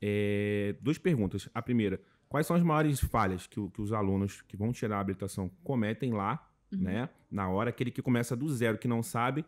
é, duas perguntas. A primeira, quais são as maiores falhas que, o- que os alunos que vão tirar a habilitação cometem lá, né? Na hora, aquele que começa do zero, que não sabe.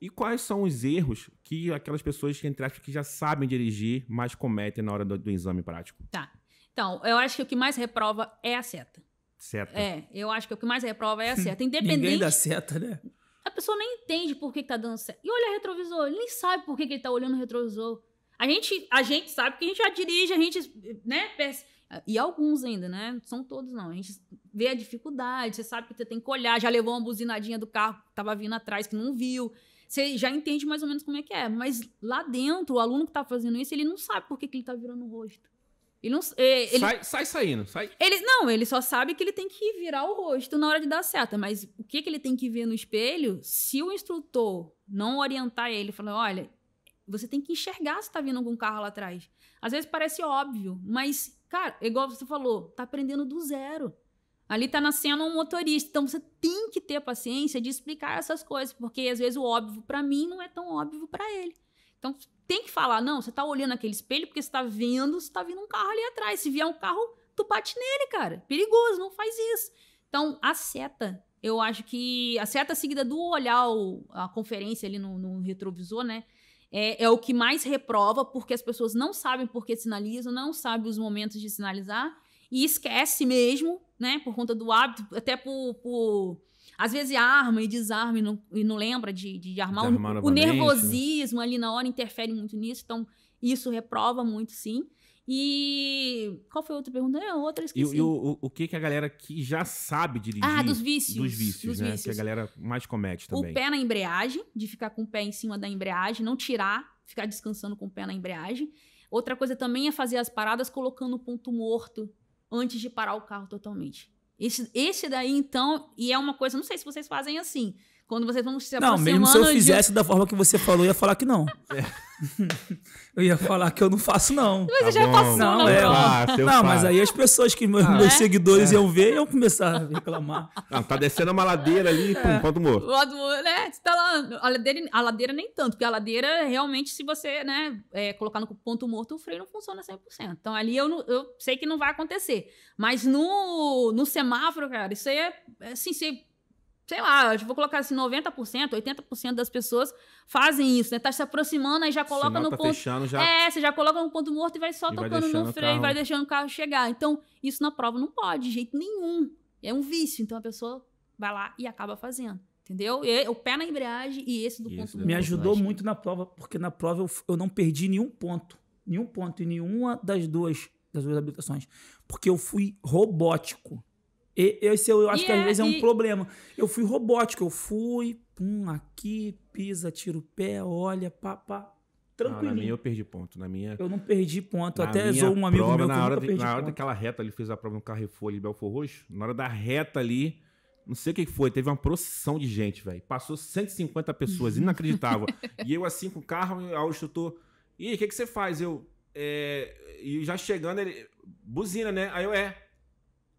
E quais são os erros que aquelas pessoas que, entre aspas, que já sabem dirigir, mas cometem na hora do, do exame prático? Tá. Então, eu acho que o que mais reprova é a seta. Certo? É, eu acho que o que mais reprova é a <laughs> seta. Ninguém Independente. dá seta, né? A pessoa nem entende por que, que tá dando certo. E olha retrovisor, ele nem sabe por que, que ele tá olhando o retrovisor. A gente, a gente sabe porque a gente já dirige, a gente, né? E alguns ainda, né? Não são todos, não. A gente vê a dificuldade, você sabe que você tem que olhar, já levou uma buzinadinha do carro que tava vindo atrás, que não viu. Você já entende mais ou menos como é que é. Mas lá dentro, o aluno que tá fazendo isso, ele não sabe por que, que ele tá virando o rosto. Ele não. é, Ele, Sai, sai saindo, sai. ele não, ele só sabe que ele tem que virar o rosto na hora de dar seta, mas o que, que ele tem que ver no espelho, se o instrutor não orientar ele, falar, olha, você tem que enxergar se tá vindo algum carro lá atrás. Às vezes parece óbvio, mas, cara, igual você falou, tá aprendendo do zero. Ali tá nascendo um motorista, então você tem que ter paciência de explicar essas coisas, porque às vezes o óbvio pra mim não é tão óbvio pra ele. Então tem que falar, não, você tá olhando aquele espelho porque você tá vendo se tá vindo um carro ali atrás. Se vier um carro, tu bate nele, cara. Perigoso, não faz isso. Então, a seta, eu acho que a seta seguida do olhar a conferência ali no, no retrovisor, né? É, é o que mais reprova, porque as pessoas não sabem por que sinalizam, não sabem os momentos de sinalizar e esquece mesmo, né? Por conta do hábito, até por. por às vezes arma e desarma e não, e não lembra de, de armar. De armar o, né? nervosismo ali na hora interfere muito nisso, então isso reprova muito, sim. E. Qual foi a outra pergunta? É, outra E, esqueci. e o, o, o que que a galera que já sabe dirigir... Ah, dos vícios. Dos vícios, Dos né? vícios. Que a galera mais comete também. O pé na embreagem, de ficar com o pé em cima da embreagem, não tirar, ficar descansando com o pé na embreagem. Outra coisa também é fazer as paradas colocando o ponto morto antes de parar o carro totalmente. Esse, esse daí, então, e é uma coisa, não sei se vocês fazem assim. Quando vocês vão se Não, aproximando mesmo se eu de- fizesse da forma que você falou, eu ia falar que não. <laughs> eu ia falar que eu não faço, não. Você já passou Não, na é, prova. faço, eu não, mas faço. aí as pessoas que meus, Ah, meus é? seguidores iam ver iam começar a reclamar. Não, tá descendo uma ladeira ali, É. pum, ponto morto. O lado, né? Você tá lá, a ladeira, a ladeira nem tanto, porque a ladeira, realmente, se você, né, é, colocar no ponto morto, o freio não funciona 100%. Então, ali eu, não- eu sei que não vai acontecer. Mas no, no semáforo, cara, isso aí é, é assim, se, sei lá, eu vou colocar assim, 90%, 80% das pessoas fazem isso, né? Tá se aproximando, aí já coloca Sinal no tá ponto... fechando já. É, você já coloca no ponto morto e vai só E vai tocando deixando no o freio, carro- vai deixando o carro chegar. Então, isso na prova não pode, de jeito nenhum. É um vício. Então, a pessoa vai lá e acaba fazendo. Entendeu? E, o pé na embreagem e esse do E ponto esse morto. Me ajudou muito na prova, porque na prova eu, eu não perdi nenhum ponto. Nenhum ponto em nenhuma das duas, das duas habilitações. Porque eu fui robótico. E, esse eu, acho E que às é- vezes é um e- problema. Eu fui robótico. Eu fui, pum, aqui, pisa, tira o pé, olha, pá, pá. Não, na Tranquilinho. minha eu perdi ponto. Na minha. Eu não perdi ponto. na Até zoou um amigo prova, meu na hora, de- na hora daquela reta, ele fez a prova no Carrefour ali, Belfor Roxo. Na hora da reta ali, não sei o que foi, teve uma procissão de gente, velho. Passou 150 pessoas, <laughs> inacreditável. e eu assim com o carro, aí o instrutor, e o que, que você faz? Eu, é... E já chegando, ele, buzina, né? Aí eu, é.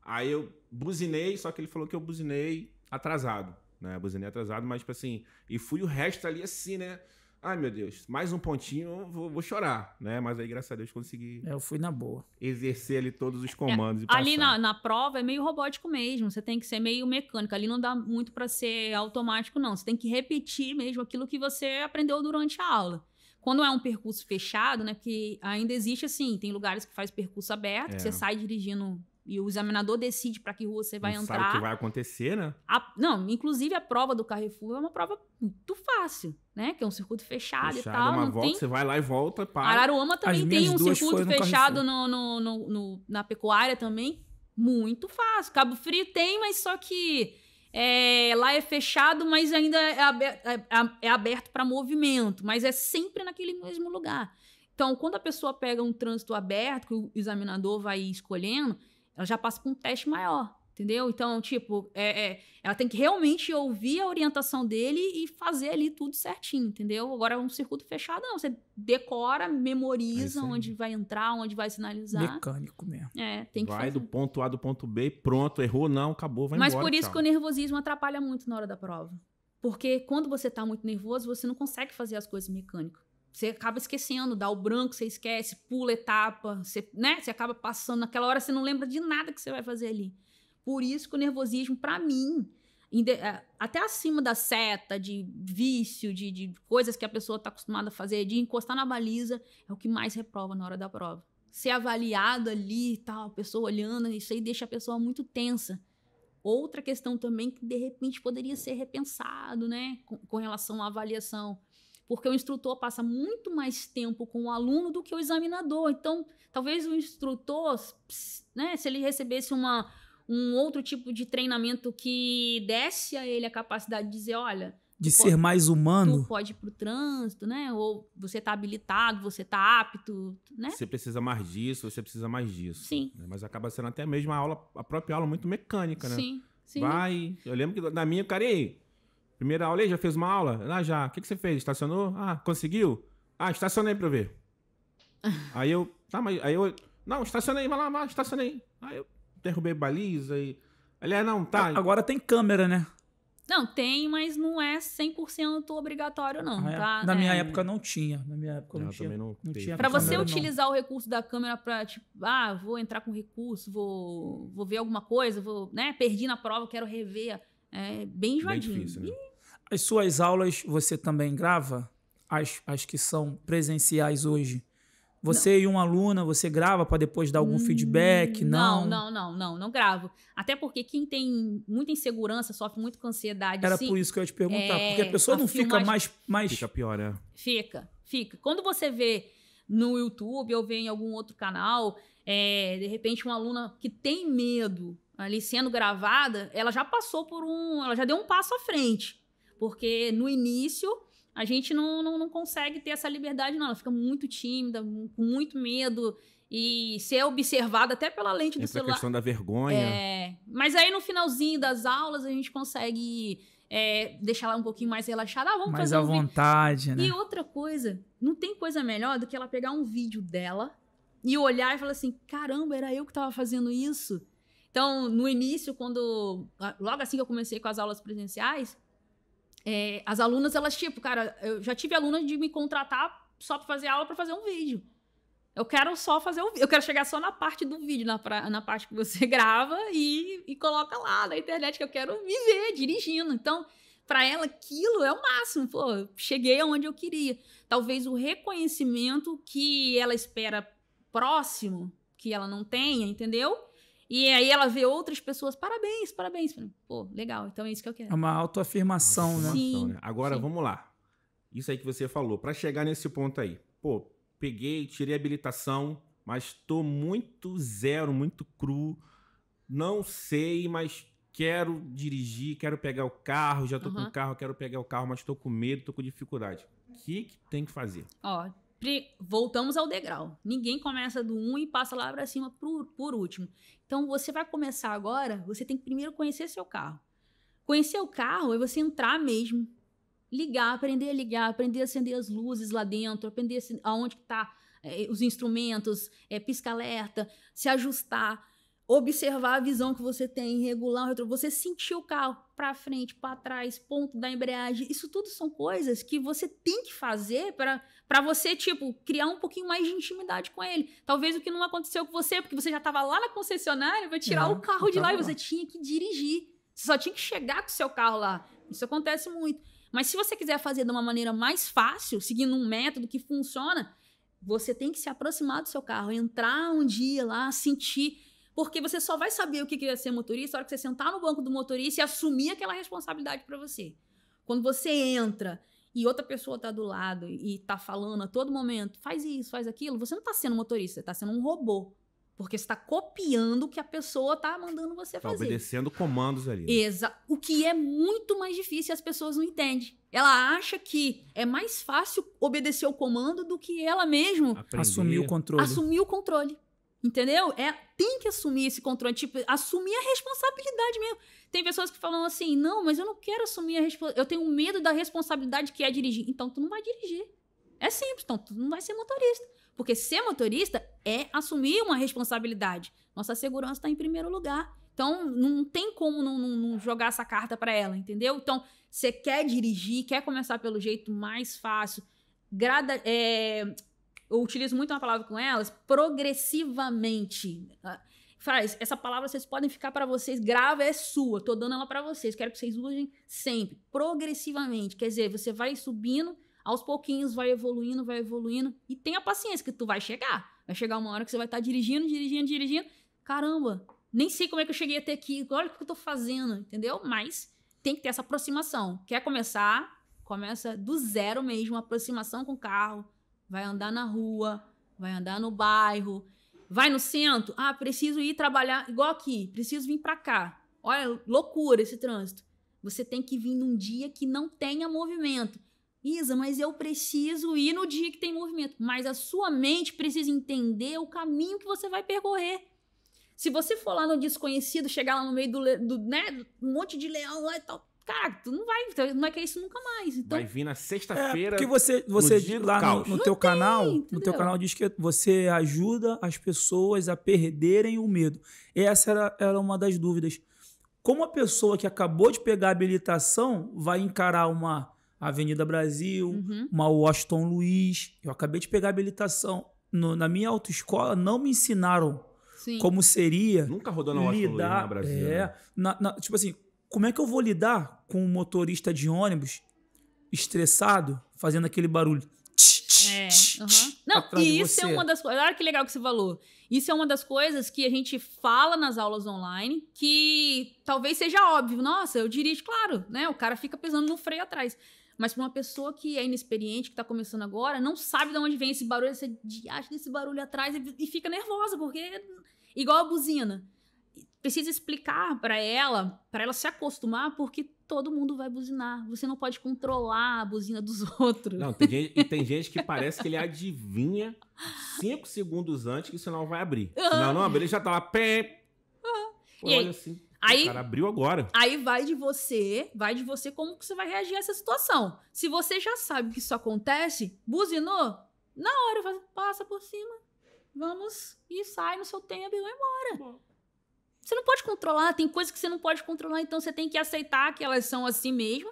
Aí eu buzinei, só que ele falou que eu buzinei atrasado, né? Buzinei atrasado, mas tipo assim, e fui o resto ali assim, né? Ai, meu Deus, mais um pontinho, eu vou, vou chorar, né? Mas aí, graças a Deus, consegui É, Eu fui na boa. exercer ali todos os comandos e Ali na, na prova é meio robótico mesmo. Você tem que ser meio mecânico. Ali não dá muito pra ser automático, não. Você tem que repetir mesmo aquilo que você aprendeu durante a aula. Quando é um percurso fechado, né? Porque ainda existe assim, tem lugares que faz percurso aberto, É. que você sai dirigindo e o examinador decide pra que rua você vai Não entrar. sabe o que vai acontecer, né? A- não, inclusive a prova do Carrefour é uma prova muito fácil, né? Que é um circuito fechado, Fechado, e tal. uma não volta, tem você vai lá e volta, para. Araruama também tem um circuito fechado no, no- no- no- na pecuária também. Muito fácil. Cabo Frio tem, mas só que é, lá é fechado, mas ainda é aberto, é- é aberto para movimento. Mas é sempre naquele mesmo lugar. Então, quando a pessoa pega um trânsito aberto, que o examinador vai escolhendo, ela já passa por um teste maior. Entendeu? Então, tipo, é, é, ela tem que realmente ouvir a orientação dele e fazer ali tudo certinho, entendeu? Agora, um circuito fechado, não. Você decora, É memoriza aí. onde vai entrar, onde vai sinalizar. Mecânico mesmo. É, tem que vai fazer. do ponto A do ponto B, pronto, errou, não, acabou, vai Mas embora. por isso tchau. que o nervosismo atrapalha muito na hora da prova. Porque quando você tá muito nervoso, você não consegue fazer as coisas mecânicas. Você acaba esquecendo, dá o branco, você esquece, pula etapa, você, né? Você acaba passando naquela hora, você não lembra de nada que você vai fazer ali. Por isso que o nervosismo, pra mim, é, até acima da seta, de vício, de, de coisas que a pessoa tá acostumada a fazer, de encostar na baliza, é o que mais reprova na hora da prova. Ser avaliado ali e tal, a pessoa olhando, isso aí deixa a pessoa muito tensa. Outra questão também que de repente poderia ser repensado, né, com, com relação à avaliação, porque o instrutor passa muito mais tempo com o aluno do que o examinador. Então, talvez o instrutor, né, se ele recebesse uma, um outro tipo de treinamento que desse a ele a capacidade de dizer, olha, De ser mais humano, tu pode ir pro trânsito, né? Ou você tá habilitado, você tá apto, né? Você precisa mais disso, você precisa mais disso. Sim. né? Mas acaba sendo até mesmo a aula, a própria aula muito mecânica, né? Sim, sim. Vai. Eu lembro que na minha, cara, e aí? Primeira aula aí, já fez uma aula? Ah, já. O que, que você fez? Estacionou? Ah, conseguiu? Ah, estacionei pra eu ver. <laughs> aí eu. Tá, mas. Aí eu. Não, estacionei, vai lá, vai, estacionei. Aí eu derrubei baliza e. Ele é, não, tá. agora tem câmera, né? Não, tem, mas não é 100% obrigatório, não, Ah, é? tá? Na minha É. época não tinha. Na minha época não, Não, tinha. também não teve. tinha Pra você câmera, não. utilizar o recurso da câmera pra, tipo, ah, vou entrar com recurso, vou, vou ver alguma coisa, vou, né? Perdi na prova, quero rever. É bem Bem enjoadinho. difícil, né? As suas aulas você também grava? As, as que são presenciais hoje? Você e uma aluna, você grava para depois dar algum feedback? Não. Hum, Não, não, não, não, não gravo. Até porque quem tem muita insegurança, sofre muito com ansiedade. Era sim, por isso que eu ia te perguntar. É, porque a pessoa a não fica filmagem- mais. mais... Fica pior, né? Fica, fica. Quando você vê no YouTube ou vê em algum outro canal, é, de repente uma aluna que tem medo ali sendo gravada, ela já passou por um. Ela já deu um passo à frente. Porque no início a gente não, não, não consegue ter essa liberdade, não. Ela fica muito tímida, com muito medo. E ser observada até pela lente do a celular. questão da vergonha. É, mas aí no finalzinho das aulas a gente consegue é, deixar ela um pouquinho mais relaxada. Ah, vamos mais fazer à um vídeo. vontade, né? E outra coisa, não tem coisa melhor do que ela pegar um vídeo dela e olhar e falar assim: caramba, era eu que tava fazendo isso. Então, no início, quando. Logo assim que eu comecei com as aulas presenciais, é, as alunas, elas, tipo, cara, eu já tive alunas de me contratar só pra fazer aula pra fazer um vídeo. Eu quero só fazer o. Eu quero chegar só na parte do vídeo, na, na parte que você <laughs> grava e, e coloca lá na internet, que eu quero me ver dirigindo. Então, pra ela, aquilo é o máximo. Pô, cheguei aonde eu queria. Talvez o reconhecimento que ela espera próximo, que ela não tenha, entendeu? E aí ela vê outras pessoas, parabéns, parabéns. Pô, legal, então é isso que eu É quero. uma autoafirmação, né? Sim, né? Agora, sim. vamos lá. Isso aí que você falou. Pra chegar nesse ponto aí. Pô, peguei, tirei a habilitação, mas tô muito zero, muito cru. Não sei, mas quero dirigir, quero pegar o carro. Já tô com Aham. o carro, quero pegar o carro, mas tô com medo, tô com dificuldade. O que, que tem que fazer? Ó, voltamos ao degrau. Ninguém começa do 1 e passa lá pra cima por, por último. Então, você vai começar agora, você tem que primeiro conhecer seu carro. Conhecer o carro é você entrar mesmo, ligar, aprender a ligar, aprender a acender as luzes lá dentro, aprender aonde que tá eh, os instrumentos, eh, pisca-alerta, se ajustar. Observar a visão que você tem, regular o retro, você sentir o carro para frente, para trás, ponto da embreagem, isso tudo são coisas que você tem que fazer para você, tipo, criar um pouquinho mais de intimidade com ele. Talvez o que não aconteceu com você, porque você já estava lá na concessionária para tirar É, o carro de lá e tava você lá. tinha que dirigir. Você só tinha que chegar com o seu carro lá. Isso acontece muito. Mas se você quiser fazer de uma maneira mais fácil, seguindo um método que funciona, você tem que se aproximar do seu carro, entrar um dia lá, sentir. Porque você só vai saber o que é ser motorista na hora que você sentar no banco do motorista e assumir aquela responsabilidade para você. Quando você entra e outra pessoa tá do lado e tá falando a todo momento, faz isso, faz aquilo, você não tá sendo motorista, você tá sendo um robô. Porque você tá copiando o que a pessoa tá mandando você Tá fazer. obedecendo comandos ali. Exa o que é muito mais difícil e as pessoas não entendem. Ela acha que é mais fácil obedecer o comando do que ela mesma Aprender. Assumir o controle. assumir o controle. Entendeu? É, tem que assumir esse controle, tipo, assumir a responsabilidade mesmo. Tem pessoas que falam assim: "Não, mas eu não quero assumir a responsabilidade, eu tenho medo da responsabilidade que é dirigir". Então tu não vai dirigir. É simples, então tu não vai ser motorista. Porque ser motorista é assumir uma responsabilidade. Nossa segurança está em primeiro lugar. Então, não tem como não, não- não jogar essa carta para ela, entendeu? Então, você quer dirigir, quer começar pelo jeito mais fácil, grada, é, eu utilizo muito uma palavra com elas, progressivamente. Ah, Faz, essa palavra vocês podem ficar para vocês, grava é sua, tô dando ela para vocês, quero que vocês usem sempre, progressivamente. Quer dizer, você vai subindo, aos pouquinhos vai evoluindo, vai evoluindo, e tenha paciência que tu vai chegar. Vai chegar uma hora que você vai estar dirigindo, dirigindo, dirigindo. Caramba, nem sei como é que eu cheguei até aqui, olha o que eu tô fazendo, entendeu? Mas tem que ter essa aproximação. Quer começar? Começa do zero mesmo, aproximação com o carro. Vai andar na rua, vai andar no bairro, vai no centro. Ah, preciso ir trabalhar, igual aqui, preciso vir pra cá. Olha, loucura esse trânsito. Você tem que vir num dia que não tenha movimento. Isa, mas eu preciso ir no dia que tem movimento. Mas a sua mente precisa entender o caminho que você vai percorrer. Se você for lá no desconhecido, chegar lá no meio do, do né, um monte de leão lá e tal, cara, tu não vai, tu não vai querer isso nunca mais. Então, Vai vir na É, sexta-feira. porque você, você dia do lá no, caos. no teu canal, no teu entendeu? canal diz que você ajuda as pessoas a perderem o medo. Essa era, era uma das dúvidas. Como a pessoa que acabou de pegar a habilitação vai encarar uma Avenida Brasil, uhum, uma Washington Luiz? Eu acabei de pegar a habilitação. No- na minha autoescola não me ensinaram sim. como seria Nunca rodou na Washington Luiz, na Brasil. é, né? na- na- tipo assim, como é que eu vou lidar com um motorista de ônibus estressado, fazendo aquele barulho? É, Não, e isso é uma das coisas. Olha que legal que você falou. Isso é uma das coisas que a gente fala nas aulas online, que talvez seja óbvio. Nossa, eu dirijo, claro, né? O cara fica pesando no freio atrás. Mas para uma pessoa que é inexperiente, que tá começando agora, não sabe de onde vem esse barulho, você acha desse barulho atrás e, e fica nervosa, porque igual a buzina. Precisa explicar para ela, para ela se acostumar, porque todo mundo vai buzinar. Você não pode controlar a buzina dos <laughs> outros. Não, tem gente, e tem gente que parece que ele adivinha cinco segundos antes que o sinal vai abrir. Não, não abrir, ele já tá lá. Pé. Pô, E aí? olha assim. Aí- O cara abriu agora. Aí vai de você, vai de você como que você vai reagir a essa situação. Se você já sabe que isso acontece, buzinou, na hora passa por cima, vamos e sai no seu tempo e vai embora. Você não pode controlar, tem coisas que você não pode controlar, então você tem que aceitar que elas são assim mesmo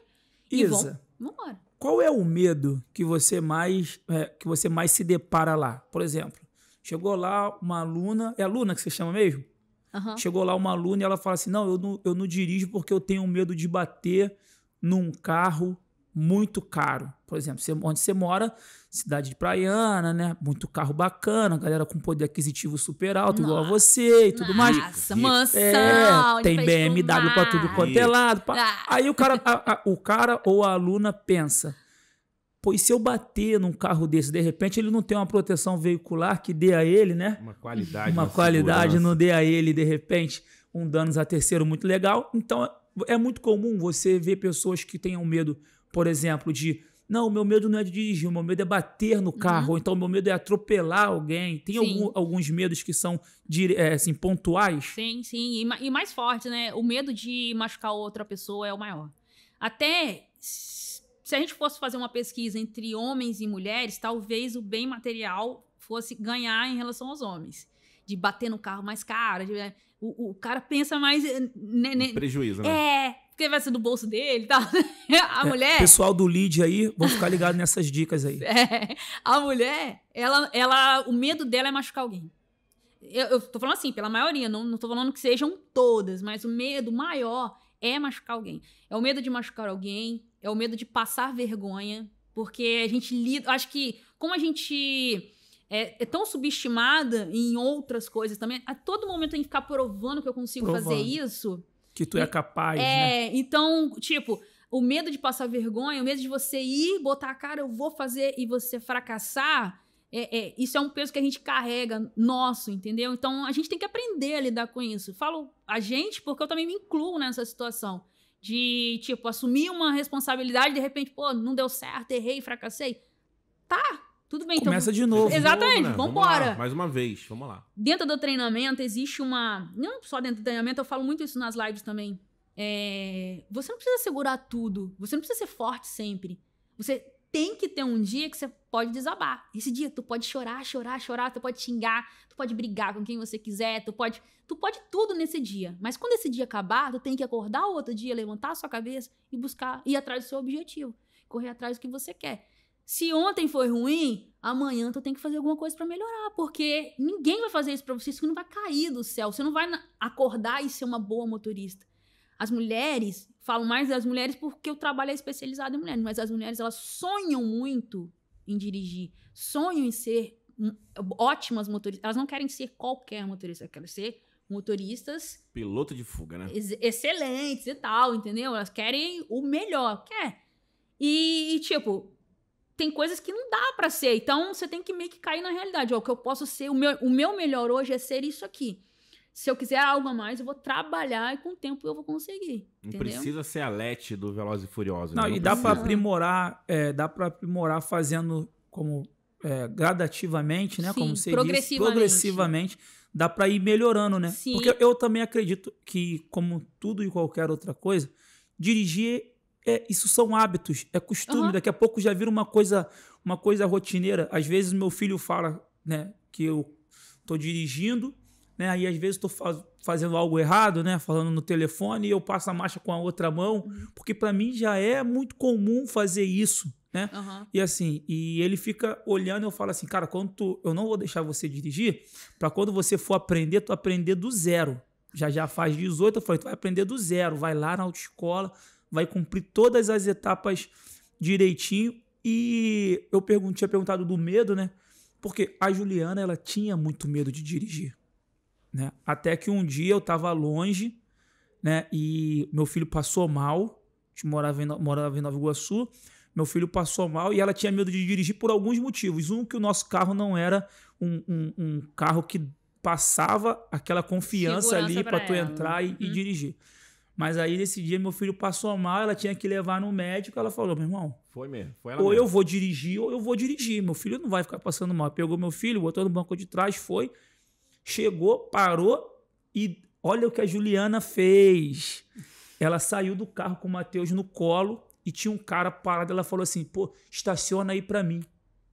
e vão, Isa, vambora. qual é o medo que você mais é, que você mais se depara lá? Por exemplo, chegou lá uma aluna, é aluna que você chama mesmo? Aham. Chegou lá uma aluna e ela fala assim: Não, eu não, eu não dirijo porque eu tenho medo de bater num carro muito caro. Por exemplo, você- onde você mora, cidade de praiana, né? Muito carro bacana, galera com poder aquisitivo super alto, igual a Nossa. você e tudo mais. Nossa, Rico. mansão, É, tem BMW pra tudo quanto é lado. Ah. Aí o cara, a- a- o cara ou a aluna pensa: pô, e se eu bater num carro desse, de repente ele não tem uma proteção veicular que dê a ele, né? Uma qualidade. uma uma qualidade segurança. não dê a ele, de repente, um danos a terceiro muito legal. Então, é muito comum você ver pessoas que tenham medo, por exemplo, de. Não, o meu medo não é de dirigir, o meu medo é bater no carro, ou então o meu medo é atropelar alguém. Tem algum- alguns medos que são é, assim, pontuais. Sim, sim. E, e mais forte, né? O medo de machucar outra pessoa é o maior. Até se a gente fosse fazer uma pesquisa entre homens e mulheres, talvez o bem material fosse ganhar em relação aos homens. De bater no carro mais caro. de- O, o cara pensa mais. eh, ne- ne- Prejuízo, né? é, porque vai ser do bolso dele e tal. A É, mulher. Pessoal do lead aí, vão ficar ligado nessas dicas aí. <laughs> É, a mulher, ela, ela, o medo dela é machucar alguém. Eu, eu tô falando assim, pela maioria, não, não tô falando que sejam todas, mas o medo maior é machucar alguém. É o medo de machucar alguém, é o medo de passar vergonha, porque a gente lida. Acho que, como a gente é, é tão subestimada em outras coisas também, a todo momento tem que ficar provando que eu consigo fazer Provando. isso. Que tu é capaz, né? É, então, tipo, o medo de passar vergonha, o medo de você ir, botar a cara, eu vou fazer e você fracassar, é, é, isso é um peso que a gente carrega nosso, entendeu? Então a gente tem que aprender a lidar com isso. Falo a gente porque eu também me incluo nessa situação. De, tipo, assumir uma responsabilidade, de repente, pô, não deu certo, errei, fracassei. Tá, tudo bem. Começa então, de novo. Exatamente, Vamos lá, vambora. Mais uma vez, vamos lá. Dentro do treinamento existe uma. Não só dentro do treinamento, eu falo muito isso nas lives também. É, Você não precisa segurar tudo. Você não precisa ser forte sempre. Você tem que ter um dia que você pode desabar. Esse dia tu pode chorar, chorar, chorar, tu pode xingar, tu pode brigar com quem você quiser, tu pode. Tu pode tudo nesse dia. Mas quando esse dia acabar, tu tem que acordar o outro dia, levantar a sua cabeça e buscar, ir atrás do seu objetivo. Correr atrás do que você quer. Se ontem foi ruim, amanhã tu tem que fazer alguma coisa pra melhorar, porque ninguém vai fazer isso pra você, isso não vai cair do céu. Você não vai acordar e ser uma boa motorista. As mulheres, falo mais das mulheres porque o trabalho é especializado em mulheres, mas as mulheres elas sonham muito em dirigir, sonham em ser ótimas motoristas. Elas não querem ser qualquer motorista, elas querem ser motoristas Piloto de fuga, né? ex- excelentes e tal, entendeu? Elas querem o melhor, quer. E, e, tipo, tem coisas que não dá pra ser. Então, você tem que meio que cair na realidade. Ó, o que eu posso ser, o meu, o meu melhor hoje é ser isso aqui. Se eu quiser algo a mais, eu vou trabalhar e com o tempo eu vou conseguir. Não entendeu? precisa ser a Lete do Velozes e Furiosos. Não, né? e dá pra precisa. aprimorar, é, dá para aprimorar fazendo como é, gradativamente, né? Sim, como você progressivamente. disse, progressivamente, dá pra ir melhorando, né? Sim. Porque eu também acredito que, como tudo e qualquer outra coisa, dirigir é, isso são hábitos, é costume. Aham. Daqui a pouco já vira uma coisa, uma coisa rotineira. Às vezes meu filho fala, né, que eu tô dirigindo, né? Aí às vezes tô faz- fazendo algo errado, né? Falando no telefone e eu passo a marcha com a outra mão, Uhum. porque para mim já é muito comum fazer isso, né? Aham. E assim, e ele fica olhando e eu falo assim, cara, quando tu, eu não vou deixar você dirigir, para quando você for aprender, tu aprender do zero. Já já faz 18, eu falei, tu vai aprender do zero, vai lá na autoescola, vai cumprir todas as etapas direitinho. E eu pergun tinha perguntado do medo, né? Porque a Juliana, ela tinha muito medo de dirigir, né? Até que um dia eu tava longe, né? E meu filho passou mal, a gente morava em, morava em Nova Iguaçu, meu filho passou mal e ela tinha medo de dirigir por alguns motivos. Um, que o nosso carro não era um, um- um carro que passava aquela confiança Segurança ali para tu ela. entrar e, e Uhum. dirigir. Mas aí, nesse dia, meu filho passou mal, ela tinha que levar no médico. Ela falou: meu irmão, Foi mesmo. Foi ela ou mesmo. eu vou dirigir ou eu vou dirigir. Meu filho não vai ficar passando mal. Pegou meu filho, botou no banco de trás, foi, chegou, parou e olha o que a Juliana fez. Ela saiu do carro com o Matheus no colo e tinha um cara parado. Ela falou assim: pô, estaciona aí pra mim.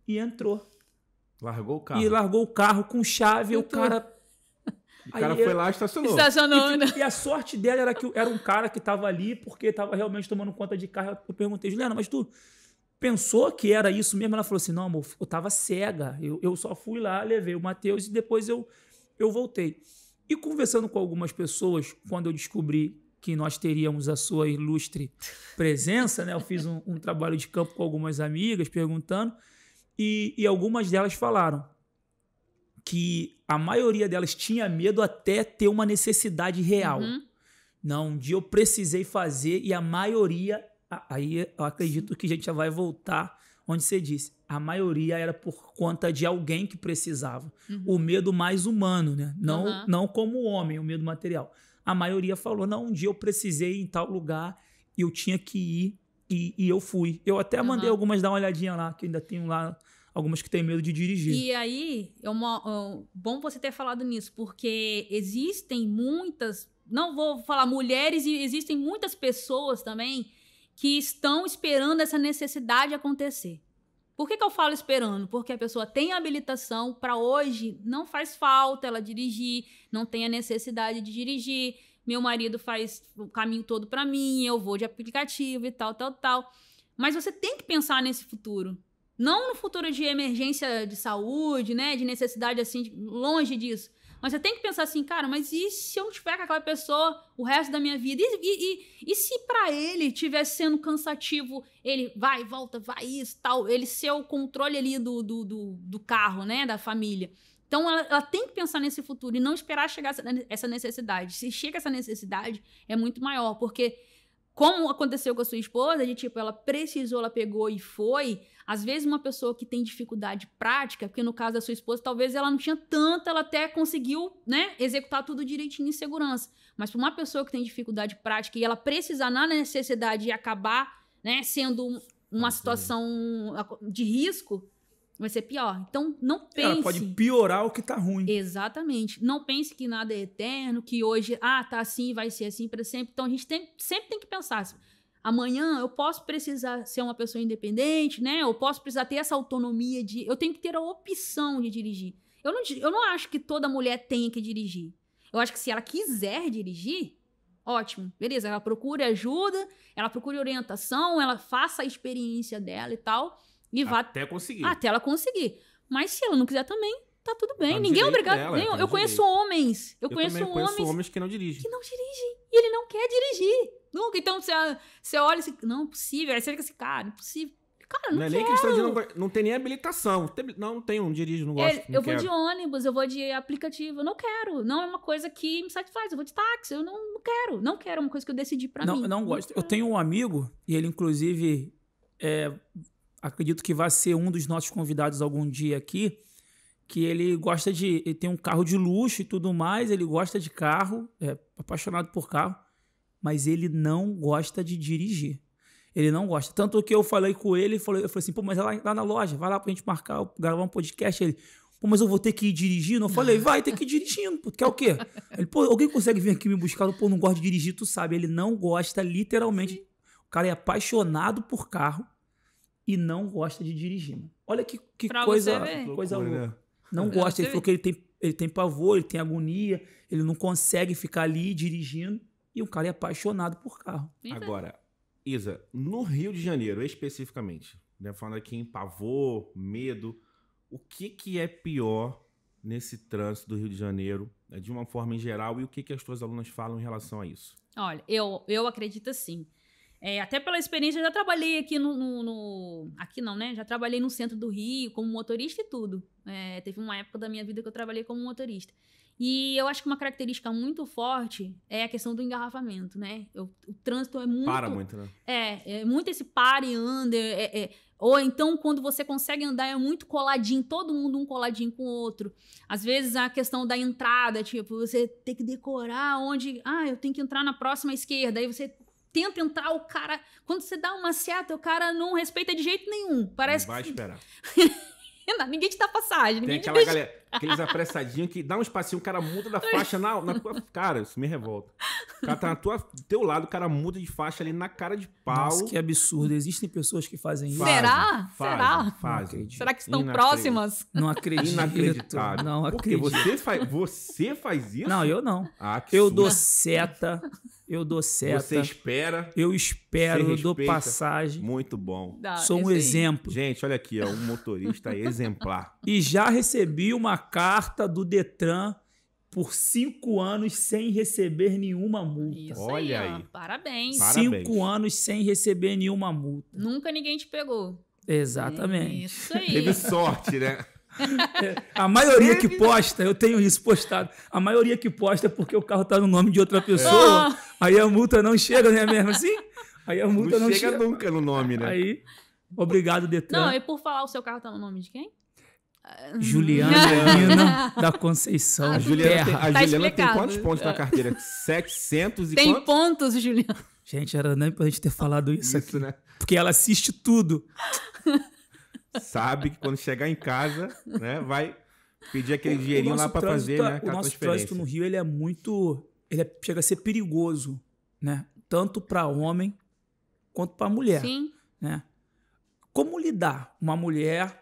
E entrou. Largou o carro. E largou o carro com chave. E o cara. O cara Aí foi lá e estacionou. Estacionando. E, e a sorte dela era que era um cara que tava ali porque tava realmente tomando conta de carro. Eu perguntei, Juliana, mas tu pensou que era isso mesmo? Ela falou assim: não, amor, eu tava cega. Eu, eu só fui lá, levei o Matheus e depois eu, eu voltei. E conversando com algumas pessoas, quando eu descobri que nós teríamos a sua ilustre presença, né? Eu fiz um, um trabalho de campo com algumas amigas perguntando, e, e algumas delas falaram que a maioria delas tinha medo até ter uma necessidade real. Uhum. Não, um dia eu precisei fazer e a maioria, aí eu acredito que a gente já vai voltar onde você disse. A maioria era por conta de alguém que precisava. O medo mais humano, né? Não, Uhum. não como o homem, o medo material. A maioria falou: não, um dia eu precisei ir em tal lugar e eu tinha que ir e, e eu fui. Eu até mandei Uhum. algumas dar uma olhadinha lá, que ainda tenho lá algumas que têm medo de dirigir. E aí, é uma, bom você ter falado nisso, porque existem muitas, não vou falar mulheres, existem muitas pessoas também que estão esperando essa necessidade acontecer. Por que, que eu falo esperando? Porque a pessoa tem habilitação para hoje, não faz falta ela dirigir, não tem a necessidade de dirigir. Meu marido faz o caminho todo para mim, eu vou de aplicativo e tal, tal, tal. Mas você tem que pensar nesse futuro. Não no futuro de emergência de saúde, né? De necessidade assim, longe disso. Mas você tem que pensar assim, cara, mas e se eu tiver com aquela pessoa o resto da minha vida? E, e, e, e se para ele estiver sendo cansativo, ele vai, volta, vai, isso, tal, ele ser o controle ali do, do, do, do carro, né, da família. Então ela, ela, tem que pensar nesse futuro e não esperar chegar essa necessidade. Se chega essa necessidade, é muito maior, porque como aconteceu com a sua esposa, de tipo, ela precisou, ela pegou e foi. Às vezes, uma pessoa que tem dificuldade prática, porque no caso da sua esposa, talvez ela não tinha tanta, ela até conseguiu, né, executar tudo direitinho em segurança. Mas para uma pessoa que tem dificuldade prática e ela precisar na necessidade de acabar, né, sendo uma situação de risco, vai ser pior. Então, não pense. Ela pode piorar o que tá ruim. Exatamente. Não pense que nada é eterno, que hoje, ah, tá assim, vai ser assim para sempre. Então, a gente tem, sempre tem que pensar assim, amanhã eu posso precisar ser uma pessoa independente, né? Eu posso precisar ter essa autonomia de. Eu tenho que ter a opção de dirigir. Eu não, eu não acho que toda mulher tenha que dirigir. Eu acho que se ela quiser dirigir, ótimo, beleza. Ela procure ajuda, ela procure orientação, ela faça a experiência dela e tal. E vá. Até conseguir. Até ela conseguir. Mas se ela não quiser também, tá tudo bem. Tá Ninguém é obrigado. Dela, nem, eu conheço homens. Eu, eu conheço homens. conheço homens que não dirigem. Que não dirigem. E ele não quer dirigir. Nunca. Então você, você olha assim, não, impossível. Aí você fica assim, cara, impossível. Cara, não, não é nem questão de não, não tem nem habilitação. Não, não tenho, não dirijo, não gosto. não eu quero. vou de ônibus, eu vou de aplicativo. Eu não quero. Não é uma coisa que me satisfaz. Eu vou de táxi. Eu não, não quero. Não quero. É uma coisa que eu decidi pra não, mim. Não gosto. Eu tenho um amigo, e ele, inclusive, é, acredito que vai ser um dos nossos convidados algum dia aqui. Que ele gosta de. Ele tem um carro de luxo e tudo mais. Ele gosta de carro, é apaixonado por carro mas ele não gosta de dirigir. Ele não gosta. Tanto que eu falei com ele, eu falei, eu falei assim, pô, mas é lá, lá na loja, vai lá pra gente marcar, gravar um podcast. Ele, pô, mas eu vou ter que ir dirigindo? Eu falei, vai ter que ir dirigindo, pô, quer o quê? Ele, pô, alguém consegue vir aqui me buscar? Pô, não gosto de dirigir, tu sabe. Ele não gosta, literalmente. Sim. O cara é apaixonado por carro e não gosta de dirigir. Olha que, que coisa, coisa louca. Não gosta. Ele falou que ele tem, ele tem pavor, ele tem agonia, ele não consegue ficar ali dirigindo. E o cara é apaixonado por carro. Agora, Isa, no Rio de Janeiro, especificamente, né, falando aqui em pavor, medo, o que, que é pior nesse trânsito do Rio de Janeiro, né, de uma forma em geral, e o que, que as tuas alunas falam em relação a isso? Olha, eu, eu acredito assim. É, até pela experiência, eu já trabalhei aqui no, no, no, Aqui não, né? Já trabalhei no centro do Rio como motorista e tudo. É, teve uma época da minha vida que eu trabalhei como motorista. E eu acho que uma característica muito forte é a questão do engarrafamento, né? O, o trânsito é muito. Para muito, né? É, é muito esse pare e anda. É, é, ou então, quando você consegue andar, é muito coladinho, todo mundo um coladinho com o outro. Às vezes, a questão da entrada, tipo, você tem que decorar onde. Ah, eu tenho que entrar na próxima esquerda. Aí você tenta entrar, o cara. Quando você dá uma seta, o cara não respeita de jeito nenhum. Parece não vai que. esperar. <laughs> ninguém te dá passagem. Tem aquela deixa... galera, aqueles apressadinhos que dá um espacinho, o cara muda da faixa na, na tua. <laughs> Cara, isso me revolta. O cara tá na tua, do teu lado, o cara muda de faixa ali na cara de pau. Nossa, que absurdo. Existem pessoas que fazem isso. Será? Fazem, Será? Fazem. Será que estão próximas? Não acredito. Inacreditável. Não acredito. Porque você faz, você faz isso? Não, eu não. Ah, eu dou seta eu dou seta. Você espera. Eu espero, eu dou passagem. Muito bom. Dá, Sou um exemplo. Gente, olha aqui, ó, um motorista <laughs> exemplar. E já recebi uma carta do Detran por cinco anos sem receber nenhuma multa. Isso Olha aí. aí. Parabéns. Cinco anos sem receber nenhuma multa. Nunca ninguém te pegou. Exatamente. Isso aí. Teve sorte, né? <laughs> A maioria que posta, eu tenho isso postado. A maioria que posta é porque o carro tá no nome de outra pessoa. É. Aí a multa não chega, né? Mesmo assim? Aí a multa não, não chega, chega nunca no nome, né? Aí, obrigado, Detran. Não, e por falar, o seu carro tá no nome de quem? Juliana Lina <laughs> da Conceição. A Juliana, tem, a tá Juliana tem quantos pontos na carteira? 700 e Tem quantos? pontos, Juliana. Gente, era nem pra gente ter falado isso, isso aqui. Né? Porque ela assiste tudo sabe que quando chegar em casa, né, vai pedir aquele dinheirinho lá para fazer, né, O nosso trânsito no Rio, ele é muito, ele é, chega a ser perigoso, né? Tanto para homem quanto para mulher, Sim. né? como lidar? Uma mulher,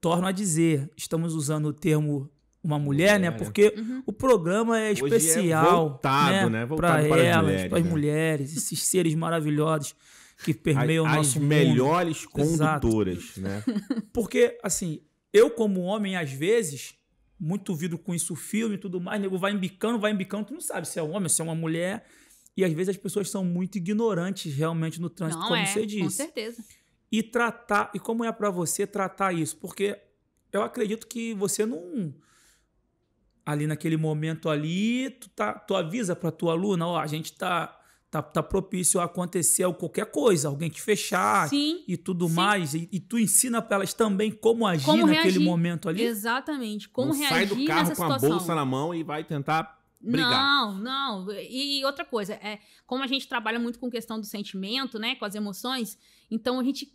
torno a dizer, estamos usando o termo uma mulher, né? Mulher, né? Porque Uhum. o programa é é especial, voltado, né? né? Para Voltado para as elas, mulheres, para as né? mulheres, esses seres maravilhosos que permeiam as, o as nosso mundo. melhores Exato. condutoras, né? <laughs> Porque, assim, eu como homem, às vezes, muito vindo com isso filme e tudo mais, nego vai embicando, vai embicando, tu não sabe se é um homem, se é uma mulher. E às vezes as pessoas são muito ignorantes realmente no trânsito, Não como é, você com disse. certeza. E tratar, e como é pra você tratar isso? Porque eu acredito que você não ali naquele momento ali, tu, tá, tu avisa pra tua aluna, ó, a gente tá, tá, tá propício a acontecer qualquer coisa, alguém te fechar Sim, e tudo Sim. mais, e, e tu ensina pra elas também como agir Como naquele reagir. momento ali. exatamente. Como não sai reagir do carro nessa com a situação. bolsa na mão e vai tentar brigar. Não, não. E outra coisa, é, como a gente trabalha muito com questão do sentimento, né, com as emoções, então a gente.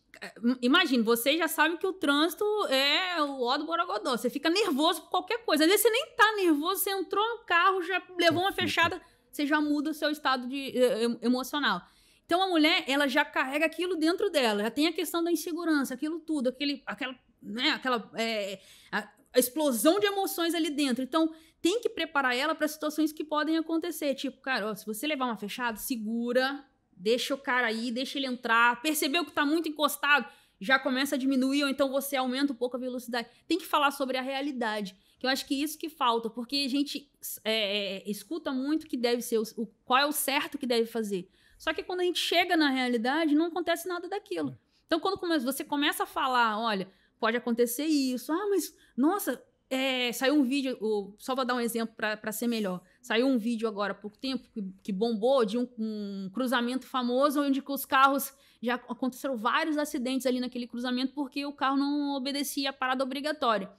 Imagina, você já sabe que o trânsito é o ó do Borogodó. Você fica nervoso por qualquer coisa. Às vezes você nem tá nervoso, você entrou no carro, já levou uma fechada, você já muda o seu estado de, eh, em- emocional. Então a mulher, ela já carrega aquilo dentro dela, já tem a questão da insegurança, aquilo tudo, aquele, aquela, né, aquela é, a, a explosão de emoções ali dentro. Então tem que preparar ela para situações que podem acontecer. Tipo, cara, ó, se você levar uma fechada, segura, deixa o cara aí, deixa ele entrar. Percebeu que tá muito encostado, já começa a diminuir, ou então você aumenta um pouco a velocidade. Tem que falar sobre a realidade. Que eu acho que isso que falta, porque a gente é, é, escuta muito que deve ser o, o- qual é o certo que deve fazer. Só que quando a gente chega na realidade, não acontece nada daquilo. Então, quando você começa a falar, olha, pode acontecer isso. Ah, mas, nossa, é, saiu um vídeo, só vou dar um exemplo para ser melhor. Saiu um vídeo agora há pouco tempo que, que bombou de um, um cruzamento famoso onde os carros já aconteceram vários acidentes ali naquele cruzamento porque o carro não obedecia a parada obrigatória.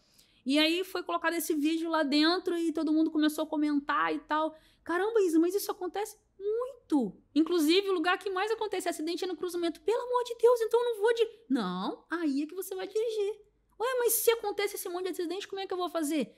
E aí foi colocado esse vídeo lá dentro e todo mundo começou a comentar e tal. Caramba, Isa, mas isso acontece muito. Inclusive, o lugar que mais acontece acidente é no cruzamento. Pelo amor de Deus, então eu não vou de. Não, aí é que você vai dirigir. Ué, mas se acontece esse monte de acidente, como é que eu vou fazer?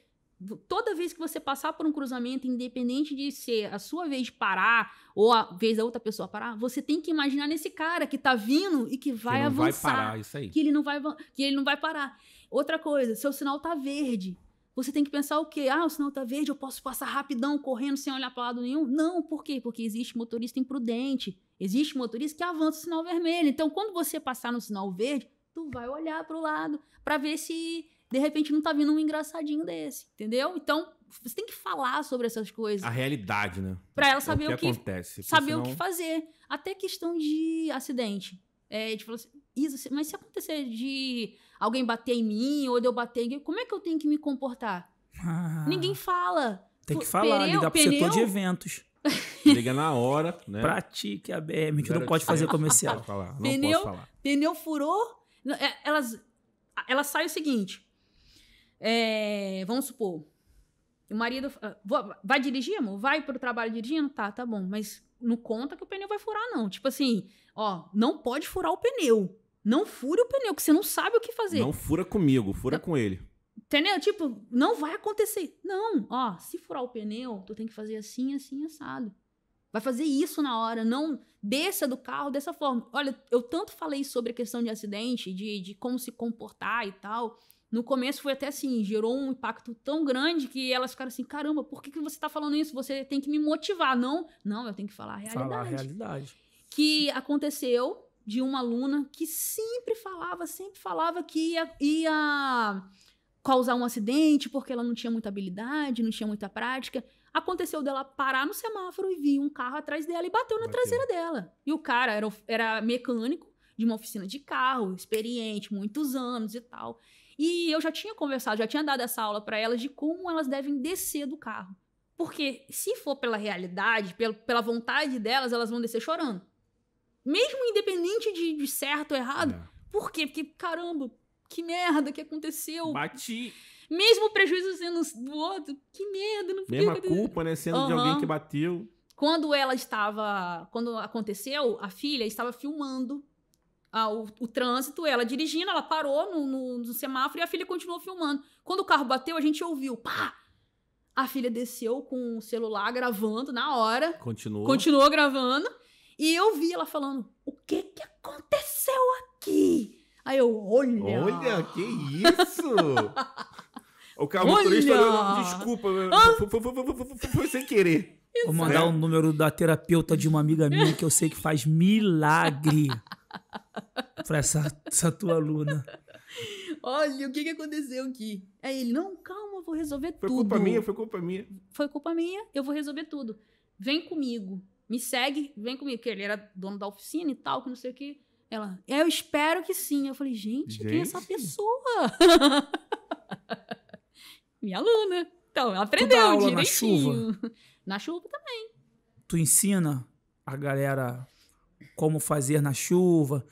Toda vez que você passar por um cruzamento, independente de ser a sua vez de parar ou a vez da outra pessoa parar, você tem que imaginar nesse cara que tá vindo e que vai que não avançar vai parar, isso aí. que ele não vai que ele não vai parar. Outra coisa, seu sinal tá verde. Você tem que pensar o quê? Ah, o sinal tá verde, eu posso passar rapidão, correndo, sem olhar para lado nenhum? Não, por quê? Porque existe motorista imprudente. Existe motorista que avança o sinal vermelho. Então, quando você passar no sinal verde, tu vai olhar pro lado para ver se de repente não tá vindo um engraçadinho desse, entendeu? Então, você tem que falar sobre essas coisas A realidade, né? para ela É saber o que, o que acontece. saber o que senão- fazer. Até questão de acidente. É, de falar assim, Isa, mas se acontecer de alguém bater em mim ou de eu bater em alguém, como é que eu tenho que me comportar? Ah, Ninguém fala. Tem que falar, pneu- ligar pro pneu- setor de eventos. <laughs> Liga na hora, né? Pratique a BM, que não pode fazer Não comercial. não Pneu- posso falar. Pneu furou. É, Elas, elas saem o seguinte. é, vamos supor. O marido. ah, Vai dirigir, amor? Vai pro trabalho dirigindo? Tá, tá bom. Mas não conta que o pneu vai furar, não. Tipo assim, ó, não pode furar o pneu. Não fure o pneu, que você não sabe o que fazer. Não fura comigo, fura Não. com ele. Entendeu? Tipo, não vai acontecer. Não, ó, se furar o pneu, tu tem que fazer assim, assim, assado. Vai fazer isso na hora, não desça do carro dessa forma. Olha, eu tanto falei sobre a questão de acidente, de, de como se comportar e tal. No começo foi até assim, gerou um impacto tão grande que elas ficaram assim: caramba, por que, que você tá falando isso? Você tem que me motivar. Não, não, eu tenho que falar a realidade Falar a realidade. que aconteceu de uma aluna que sempre falava, sempre falava que ia, ia causar um acidente porque ela não tinha muita habilidade, não tinha muita prática. Aconteceu dela parar no semáforo e vir um carro atrás dela e bateu na Bateu. traseira dela. E o cara era, era mecânico de uma oficina de carro, experiente, muitos anos e tal. E eu já tinha conversado, já tinha dado essa aula para elas de como elas devem descer do carro. Porque se for pela realidade, pela, pela vontade delas, elas vão descer chorando. Mesmo independente de, de certo ou errado. É. Por quê? Porque, caramba, que merda que aconteceu. Bati, Mesmo o prejuízo sendo do outro, que merda. Não mesma podia- culpa, né? Sendo de Aham. alguém que bateu. Quando ela estava. Quando aconteceu, a filha estava filmando ah, o, o trânsito, ela dirigindo, ela parou no, no- no semáforo e a filha continuou filmando. Quando o carro bateu, a gente ouviu, pá! A filha desceu com o celular gravando na hora, Continuou. continuou gravando, e eu vi ela falando: o que que aconteceu aqui? aqui. Aí eu, olha. Olha, que isso! <laughs> o carro motorista, Olha! desculpa, foi, foi- foi- foi- foi- foi sem querer. Vou mandar o número da terapeuta de uma amiga minha que eu sei que faz milagre <laughs> pra essa, essa tua aluna. Olha, o que, que aconteceu aqui? Aí ele, não, calma, eu vou resolver Foi tudo. culpa minha, foi culpa minha. Foi culpa minha, eu vou resolver tudo. Vem comigo, me segue, vem comigo. Porque ele era dono da oficina e tal, que não sei o que. Ela, eu espero que sim. Eu falei, gente, quem é essa Gente. pessoa? <laughs> Minha aluna. Então, ela aprendeu aula na direitinho. <laughs> Na chuva também. Tu ensina a galera como fazer na chuva.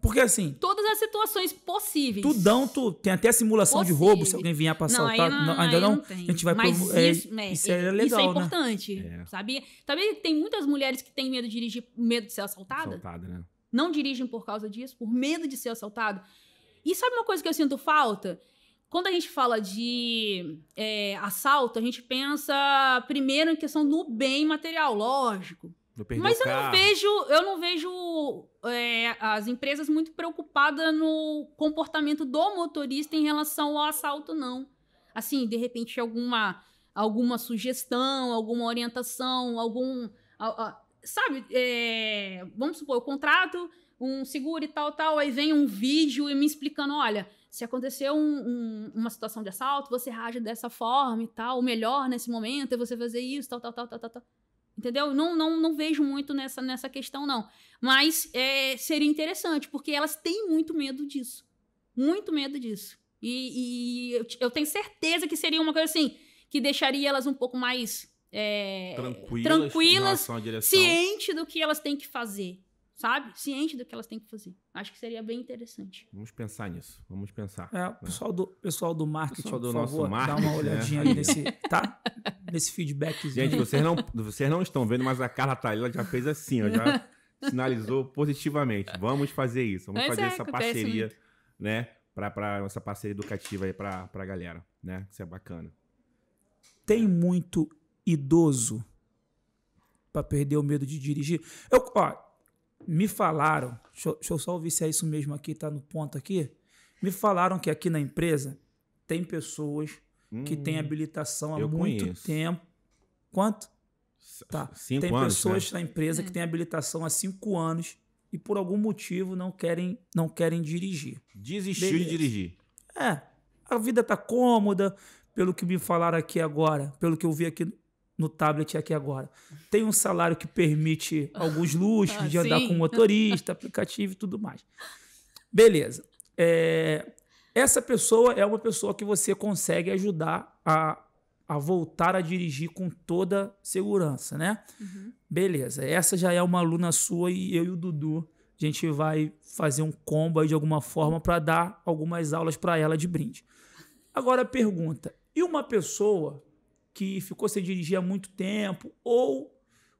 Porque assim, Todas as situações possíveis. tudão, tu tem até simulação de roubo se alguém vier pra Não, aí assaltar. não, Não, ainda aí não. tem. A gente vai Mas promo- é, isso, é, isso é é, legal, isso é né? importante, É. sabia? Também tem muitas mulheres que têm medo de dirigir, medo de ser assaltada. Assaltada, né? Não dirigem por causa disso, por medo de ser assaltado. E sabe uma coisa que eu sinto falta? Quando a gente fala de é, assalto, a gente pensa primeiro em questão do bem material, lógico. Mas eu não vejo, eu não vejo é, as empresas muito preocupadas no comportamento do motorista em relação ao assalto, não. Assim, de repente, alguma, alguma sugestão, alguma orientação, algum. a- a- sabe, é, vamos supor, eu contrato um seguro e tal, tal, aí vem um vídeo e me explicando: olha, se acontecer um- um- uma situação de assalto, você reage dessa forma e tal. O melhor nesse momento é você fazer isso, tal, tal, tal, tal, tal. tal. Entendeu? Não, não, não vejo muito nessa, nessa questão, não. Mas é, seria interessante, porque elas têm muito medo disso. Muito medo disso. E, e eu, eu tenho certeza que seria uma coisa assim, que deixaria elas um pouco mais é, Tranquilas, tranquilas ciente do que elas têm que fazer. Sabe? Ciente do que elas têm que fazer. Acho que seria bem interessante. Vamos pensar nisso. Vamos pensar. É, pessoal do, pessoal do marketing, Pessoal do por nosso favor, marketing, dá uma olhadinha né? aí nesse, tá? Nesse feedbackzinho. Gente, vocês não, vocês não estão vendo, mas a Carla tá ali, ela já fez assim, ó, já sinalizou positivamente. Vamos fazer isso, vamos Mas fazer é, essa parceria, né? Pra essa parceria educativa aí pra, pra galera, né? Isso é bacana. Tem muito idoso pra perder o medo de dirigir. Eu, ó, me falaram, deixa, eu- deixa eu só ouvir se é isso mesmo aqui, tá no ponto aqui. Me falaram que aqui na empresa tem pessoas que Hum, têm habilitação há muito conheço. tempo. Quanto? Tá. Cinco tem anos, pessoas né? na empresa que têm habilitação há cinco anos e por algum motivo não querem, não querem dirigir. Desistiu Beleza. de dirigir. É, a vida tá cômoda, pelo que me falaram aqui agora, pelo que eu vi aqui no tablet aqui agora. Tem um salário que permite alguns <laughs> luxos Ah, de andar sim. com motorista, aplicativo e tudo mais. Beleza. É, essa pessoa é uma pessoa que você consegue ajudar a, a voltar a dirigir com toda segurança, né? Uhum. Beleza, essa já é uma aluna sua e eu e o Dudu, a gente vai fazer um combo aí de alguma forma para dar algumas aulas para ela de brinde. Agora a pergunta: e uma pessoa que ficou sem dirigir há muito tempo ou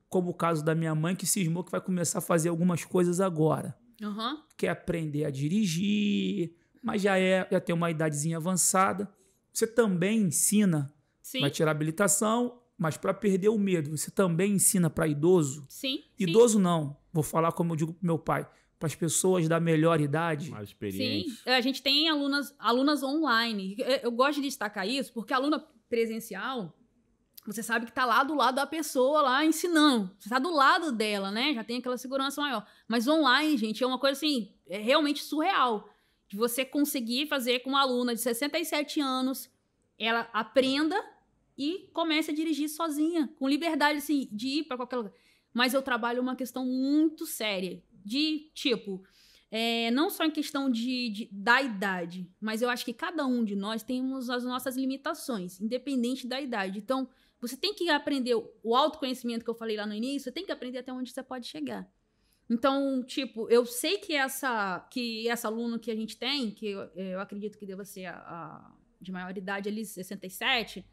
como o caso da minha mãe que cismou que vai começar a fazer algumas coisas agora, Aham. quer aprender a dirigir, mas já é já tem uma idadezinha avançada, você também ensina Sim. vai tirar habilitação, mas para perder o medo, você também ensina para idoso? Sim. sim. Idoso não, vou falar como eu digo pro meu pai, para as pessoas da melhor idade. Mais Sim, experiente. É, a gente tem alunas, alunas online. Eu- Eu gosto de destacar isso porque a aluna presencial, você sabe que tá lá do lado da pessoa lá ensinando. Você tá do lado dela, né? Já tem aquela segurança maior. Mas online, gente, é uma coisa assim, é realmente surreal. De você conseguir fazer com uma aluna de 67 anos, ela aprenda e comece a dirigir sozinha, com liberdade assim, de ir para qualquer lugar. Mas eu trabalho uma questão muito séria, de tipo, é, não só em questão de, de- da idade, mas eu acho que cada um de nós temos as nossas limitações, independente da idade. Então, você tem que aprender o- autoconhecimento que eu falei lá no início, você tem que aprender até onde você pode chegar. Então, tipo, eu sei que essa que essa aluna que a gente tem, que eu, eu acredito que deva ser a, a de maior idade ali, 67,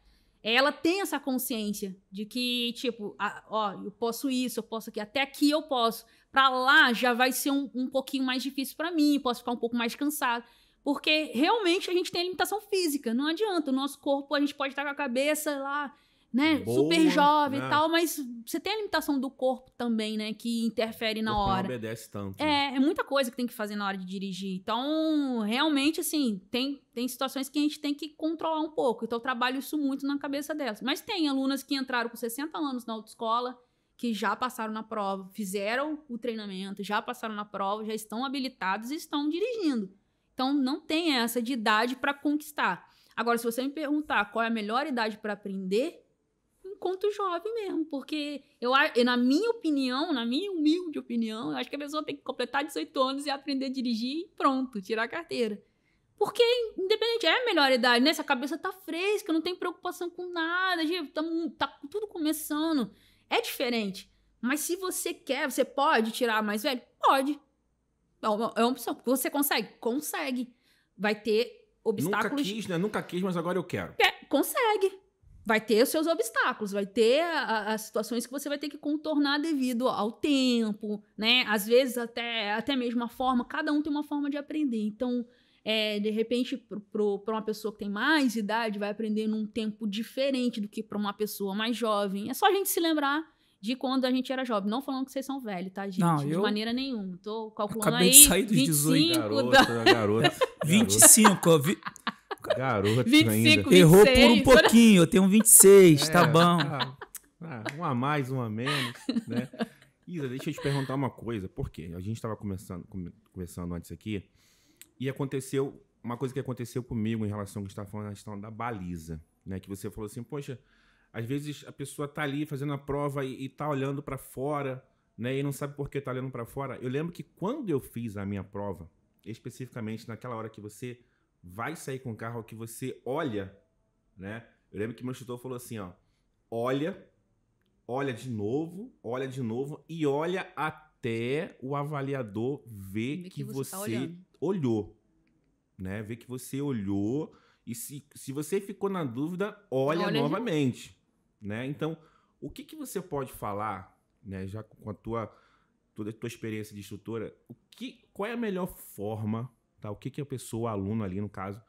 ela tem essa consciência de que, tipo, a- ó, eu posso isso, eu posso aqui, até aqui eu posso. Pra lá já vai ser um, um pouquinho mais difícil pra mim, posso ficar um pouco mais cansado. Porque realmente a gente tem a limitação física, não adianta. O nosso corpo, a gente pode estar com a cabeça lá né, Boa, super jovem né? e tal, mas você tem a limitação do corpo também, né, que interfere na hora. Não obedece tanto. né? É, é muita coisa que tem que fazer na hora de dirigir. Então, realmente, assim, tem, tem situações que a gente tem que controlar um pouco. Então, eu trabalho isso muito na cabeça delas. Mas tem alunas que entraram com 60 anos na autoescola, que já passaram na prova, fizeram o treinamento, já passaram na prova, já estão habilitados e estão dirigindo. Então, não tem essa de idade para conquistar. Agora, se você me perguntar qual é a melhor idade para aprender, enquanto jovem mesmo, porque eu, na minha opinião, na minha humilde opinião, eu acho que a pessoa tem que completar 18 anos e aprender a dirigir e pronto, tirar a carteira. Porque, independente, é a melhor idade, né? Se a cabeça tá fresca, não tem preocupação com nada, gente, tá, tá tudo começando. É diferente. Mas se você quer, você pode tirar mais velho? Pode. É uma, é uma opção. Você consegue? Consegue. Vai ter Nunca obstáculos quis, né? Nunca quis, mas agora eu quero. é, consegue. Vai ter os seus obstáculos, vai ter as situações que você vai ter que contornar devido ao tempo, né? Às vezes até, até mesmo a forma, cada um tem uma forma de aprender. Então, é, de repente, para uma pessoa que tem mais idade, vai aprender num tempo diferente do que para uma pessoa mais jovem. É só a gente se lembrar de quando a gente era jovem. Não falando que vocês são velhos, tá, gente? Não, de eu maneira nenhuma. Tô calculando acabei aí. de sair dos 18. 25, Garota, garota. <laughs> 25, ó, vi- Garoto 25, ainda. errou por um 26, pouquinho, eu tenho 26, tá É, bom. <laughs> ah, um a mais, um a menos, né? Isa, deixa eu te perguntar uma coisa. Por quê? A gente estava conversando, conversando antes aqui e aconteceu uma coisa que aconteceu comigo em relação ao que está falando a questão da baliza, né? Que você falou assim, poxa, às vezes a pessoa tá ali fazendo a prova e, e tá olhando para fora, né? E não sabe por que tá olhando para fora. Eu lembro que quando eu fiz a minha prova, especificamente naquela hora que você vai sair com o carro, que você olha, né? Eu lembro que meu instrutor falou assim, ó, olha, olha de novo, olha de novo e olha até o avaliador ver que, que você tá você olhando. olhou, né? Ver que você olhou e se, se você ficou na dúvida, olha, Olha de novamente, né? Então, o que que você pode falar, né? Já com a tua toda a tua experiência de instrutora, o que, qual é a melhor forma, tá? O que que a pessoa, aluno ali no caso,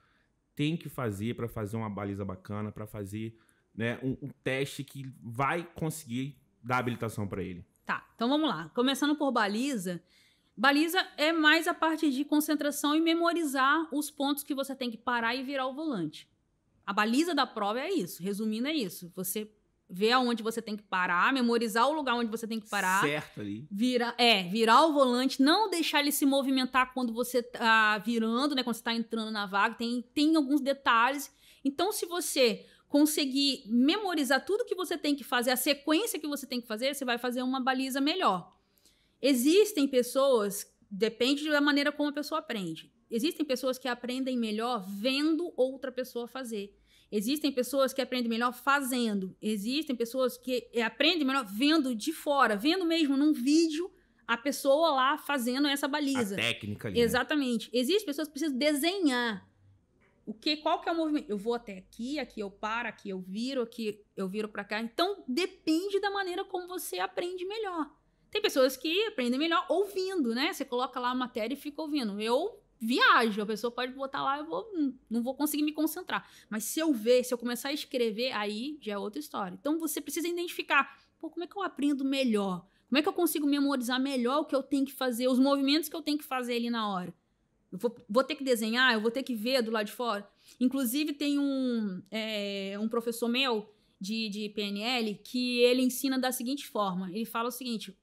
tem que fazer para fazer uma baliza bacana, para fazer, né, um, um teste que vai conseguir dar habilitação para ele? Tá, então vamos lá. Começando por baliza. Baliza é mais a parte de concentração e memorizar os pontos que você tem que parar e virar o volante. A baliza da prova é isso. Resumindo, é isso. Você vê aonde você tem que parar, memorizar o lugar onde você tem que parar. Certo ali. Vira, é, virar o volante, não deixar ele se movimentar quando você tá virando, né? Quando você tá entrando na vaga. Tem, tem alguns detalhes. Então, se você conseguir memorizar tudo que você tem que fazer, a sequência que você tem que fazer, você vai fazer uma baliza melhor. Existem pessoas, depende da maneira como a pessoa aprende. Existem pessoas que aprendem melhor vendo outra pessoa fazer. Existem pessoas que aprendem melhor fazendo. Existem pessoas que eh, aprendem melhor vendo de fora, vendo mesmo num vídeo a pessoa lá fazendo essa baliza. A técnica ali. né? Exatamente. Existem pessoas que precisam desenhar. O que, qual que é o movimento? Eu vou até aqui, aqui eu paro, aqui eu viro, aqui eu viro pra cá. Então depende da maneira como você aprende melhor. Tem pessoas que aprendem melhor ouvindo, né? Você coloca lá a matéria e fica ouvindo. Eu viajo, a pessoa pode botar lá, eu vou, não vou conseguir me concentrar. Mas se eu ver, se eu começar a escrever, aí já é outra história. Então você precisa identificar, pô, como é que eu aprendo melhor? Como é que eu consigo memorizar melhor o que eu tenho que fazer, os movimentos que eu tenho que fazer ali na hora? Eu vou, vou ter que desenhar, eu vou ter que ver do lado de fora. Inclusive, tem um, é, um professor meu de, de PNL que ele ensina da seguinte forma: ele fala o seguinte: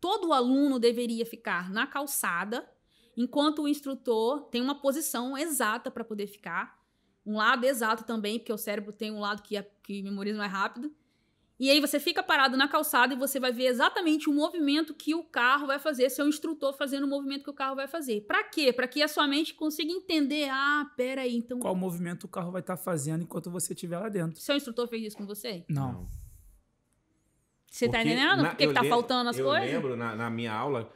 todo aluno deveria ficar na calçada, enquanto o instrutor tem uma posição exata para poder ficar. Um lado exato também, porque o cérebro tem um lado que, é, que memoriza mais rápido. E aí você fica parado na calçada e você vai ver exatamente o movimento que o carro vai fazer, seu instrutor fazendo o movimento que o carro vai fazer. Para quê? Para que a sua mente consiga entender, ah, pera aí, então Qual movimento o carro vai estar fazendo enquanto você estiver lá dentro? seu instrutor fez isso com você? Não. Você tá Porque entendendo? na- Por que, eu que tá lembro- faltando as eu coisas? lembro na, na minha aula,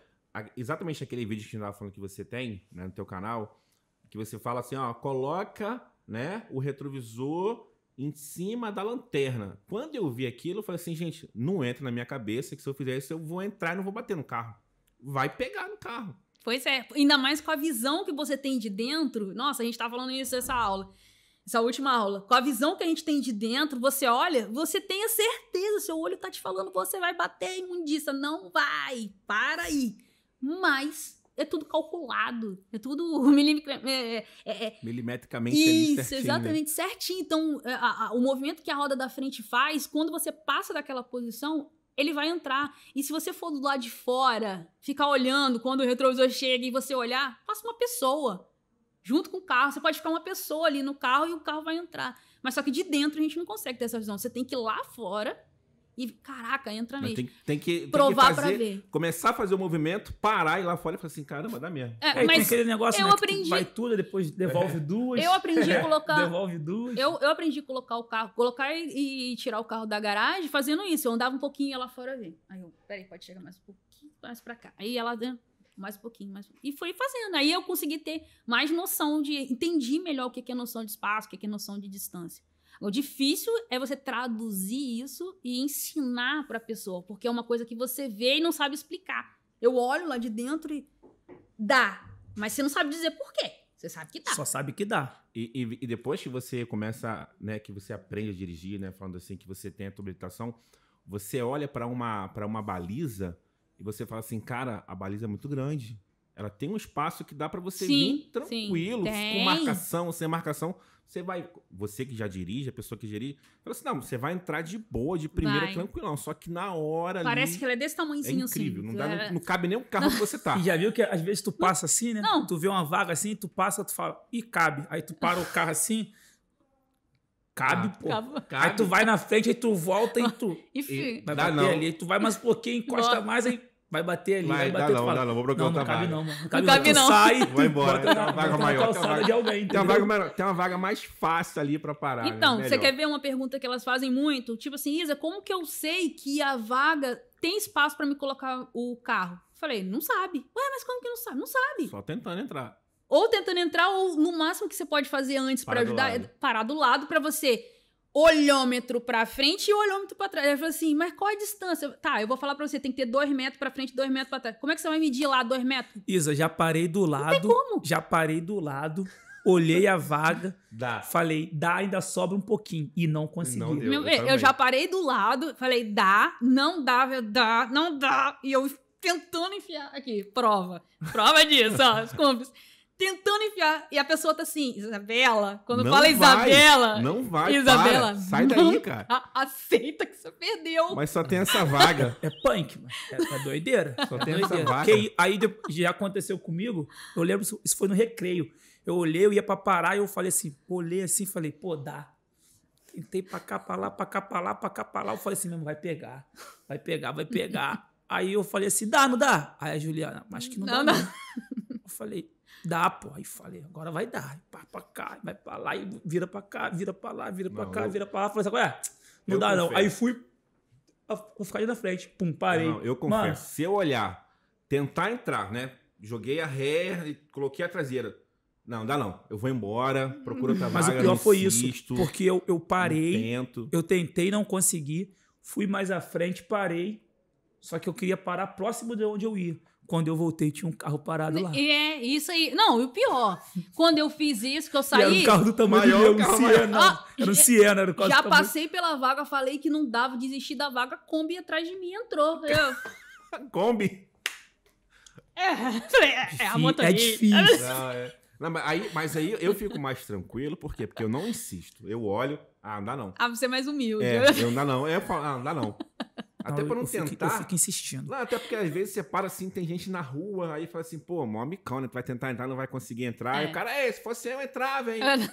exatamente aquele vídeo que a gente tava falando que você tem né, no teu canal, que você fala assim, ó, coloca né, o retrovisor em cima da lanterna. Quando eu vi aquilo, eu falei assim, gente, não entra na minha cabeça que se eu fizer isso, eu vou entrar e não vou bater no carro. Vai pegar no carro. Pois é, ainda mais com a visão que você tem de dentro. Nossa, a gente tá falando isso nessa aula. essa última aula, com a visão que a gente tem de dentro, você olha, você tem a certeza, seu olho tá te falando, você vai bater imundícia. Não vai, para aí. Mas é tudo calculado, é tudo <laughs> é, é, é, milimetricamente Isso, certinho, exatamente, né? certinho. Então, é, a, a, o movimento que a roda da frente faz, quando você passa daquela posição, ele vai entrar. E se você for do lado de fora, ficar olhando quando o retrovisor chega e você olhar, passa uma pessoa junto com o carro. Você pode ficar uma pessoa ali no carro e o carro vai entrar. Mas só que de dentro a gente não consegue ter essa visão. Você tem que ir lá fora e, caraca, entra mesmo. Tem, tem, que tem provar que fazer, pra ver. Começar a fazer o movimento, parar e ir lá fora e falar assim: caramba, dá mesmo. É, mas tem aquele negócio eu né, aprendi... vai tudo, depois devolve duas. Eu aprendi a <laughs> colocar. devolve duas. Eu, eu aprendi a colocar o carro, colocar e, e, tirar o carro da garagem fazendo isso. Eu andava um pouquinho e ia lá fora ver. Aí eu, peraí, pode chegar mais um pouquinho, mais pra cá. Aí ela dentro mais um pouquinho, mais. E fui fazendo. Aí eu consegui ter mais noção de. Entendi melhor o que é noção de espaço, o que é noção de distância. O difícil é você traduzir isso e ensinar para a pessoa, porque é uma coisa que você vê e não sabe explicar. Eu olho lá de dentro e dá, mas você não sabe dizer por quê. Você sabe que dá. Só sabe que dá. E, e, e, depois que você começa, né, que você aprende a dirigir, né, falando assim que você tem a tua habilitação, você olha para uma para uma baliza e você fala assim, cara, a baliza é muito grande. Ela tem um espaço que dá para você sim, vir tranquilo, sim, com marcação, sem marcação. Você vai, você que já dirige, a pessoa que dirige, fala assim, não, você vai entrar de boa, de primeira, vai. tranquilão. Só que na hora Parece ali, que ela é desse tamanhozinho é incrível. assim. Não, dá, é... não, não, cabe nem o carro que você tá. <laughs> E já viu que às vezes tu passa assim, né? Não. Tu vê uma vaga assim, tu passa, tu fala, e cabe. Aí tu para o carro assim, cabe, Ah, pô. Cabe. Aí tu vai na frente, aí tu volta e <laughs> tu Enfim. vai Dá não. ali. Aí tu vai mais um pouquinho, encosta mais, aí vai bater ali. Vai, vai dá bater, não, fala, dá não, vou procurar não, não cabe vaga. não, mano. Não cabe cabe, não. Sai, <laughs> Vai embora, bota tem uma vaga maior, tem uma vaga- de alguém, Tem uma, vaga, melhor- tem uma vaga mais fácil ali pra parar. né? Então, você Melhor. quer ver uma pergunta que elas fazem muito? Tipo assim, Isa, como que eu sei que a vaga tem espaço pra me colocar o carro? Falei, não sabe. Ué, mas como que não sabe? Não sabe. Só tentando entrar. Ou tentando entrar, ou no máximo que você pode fazer antes do ajudar é parar do lado pra você olhômetro pra frente e olhômetro pra trás. Ela falou assim, mas qual a distância? Tá, eu vou falar pra você, tem que ter dois metros pra frente, dois metros pra trás. Como é que você vai medir lá dois metros? Isa, já parei do lado. como. Já parei do lado, olhei a vaga, Dá. falei, dá, ainda sobra um pouquinho. E não consegui. Não deu. Meu, eu eu, já parei do lado, falei, dá, não dá, eu- dá, não dá. E eu tentando enfiar aqui, prova. Prova disso, ó, os cúmplices. Tentando enfiar. E a pessoa tá assim, Isabela, quando Não fala vai, Isabela, Não vai, Isabela, para. Sai não daí, cara. a- aceita que você perdeu. Mas só tem essa vaga. <laughs> É punk, mano. É, é doideira. Só É tem essa doideira. vaga. Porque aí já aconteceu comigo. Eu lembro, isso, foi no recreio. Eu olhei, eu ia pra parar e eu falei assim, olhei assim, falei, pô, dá. Tentei pra cá, pra lá, pra cá, pra lá, pra cá, pra lá. Eu falei assim mesmo, vai pegar, vai pegar, vai pegar. <laughs> aí eu falei assim, dá, não dá? Aí a Juliana, acho que não, Não, dá. não. Não. Eu falei, dá, pô. Aí falei, agora vai dar. Pá, pra cá, vai pra lá, e vira pra cá, vira pra lá, vira pra Não, cá, eu- vira pra lá. Falei assim, ué, não Eu dá não. confesso. Aí fui, vou ficar ali na frente, pum, parei. Não, eu confesso. Mano, Se eu olhar, tentar entrar, né? Joguei a ré e coloquei a traseira. Não, dá não. Eu vou embora, procuro outra Mas vaga. o pior não foi insisto, isso, porque eu, eu não parei, eu tentei, não consegui, fui mais à frente, parei, só que eu queria parar próximo de onde eu ia. Quando eu voltei, tinha um carro parado lá. É isso aí. Não, e o pior, quando eu fiz isso, que eu E era saí, um carro do tamanho Maior, do meu, um Siena. maior. Era um Já- Siena, era quase já passei pela vaga, falei que não dava, desisti da vaga, a Kombi atrás de mim entrou. Eu, <laughs> Kombi. é, é, é a motorista. É difícil. Não, é. Não, mas, aí, mas aí eu fico mais tranquilo, por quê? Porque eu não insisto. Eu olho, ah, não dá não. Ah, você é mais humilde. É, eu não dá não. Eu falo, ah, não dá não. Até Não, pra não eu fico- tentar. eu fico insistindo. Não, até porque às vezes você para assim, tem gente na rua, aí fala assim, pô, mó micão, né? Tu vai tentar entrar, não vai conseguir entrar. É. Aí o cara, é, se fosse eu, entrava, hein? <laughs>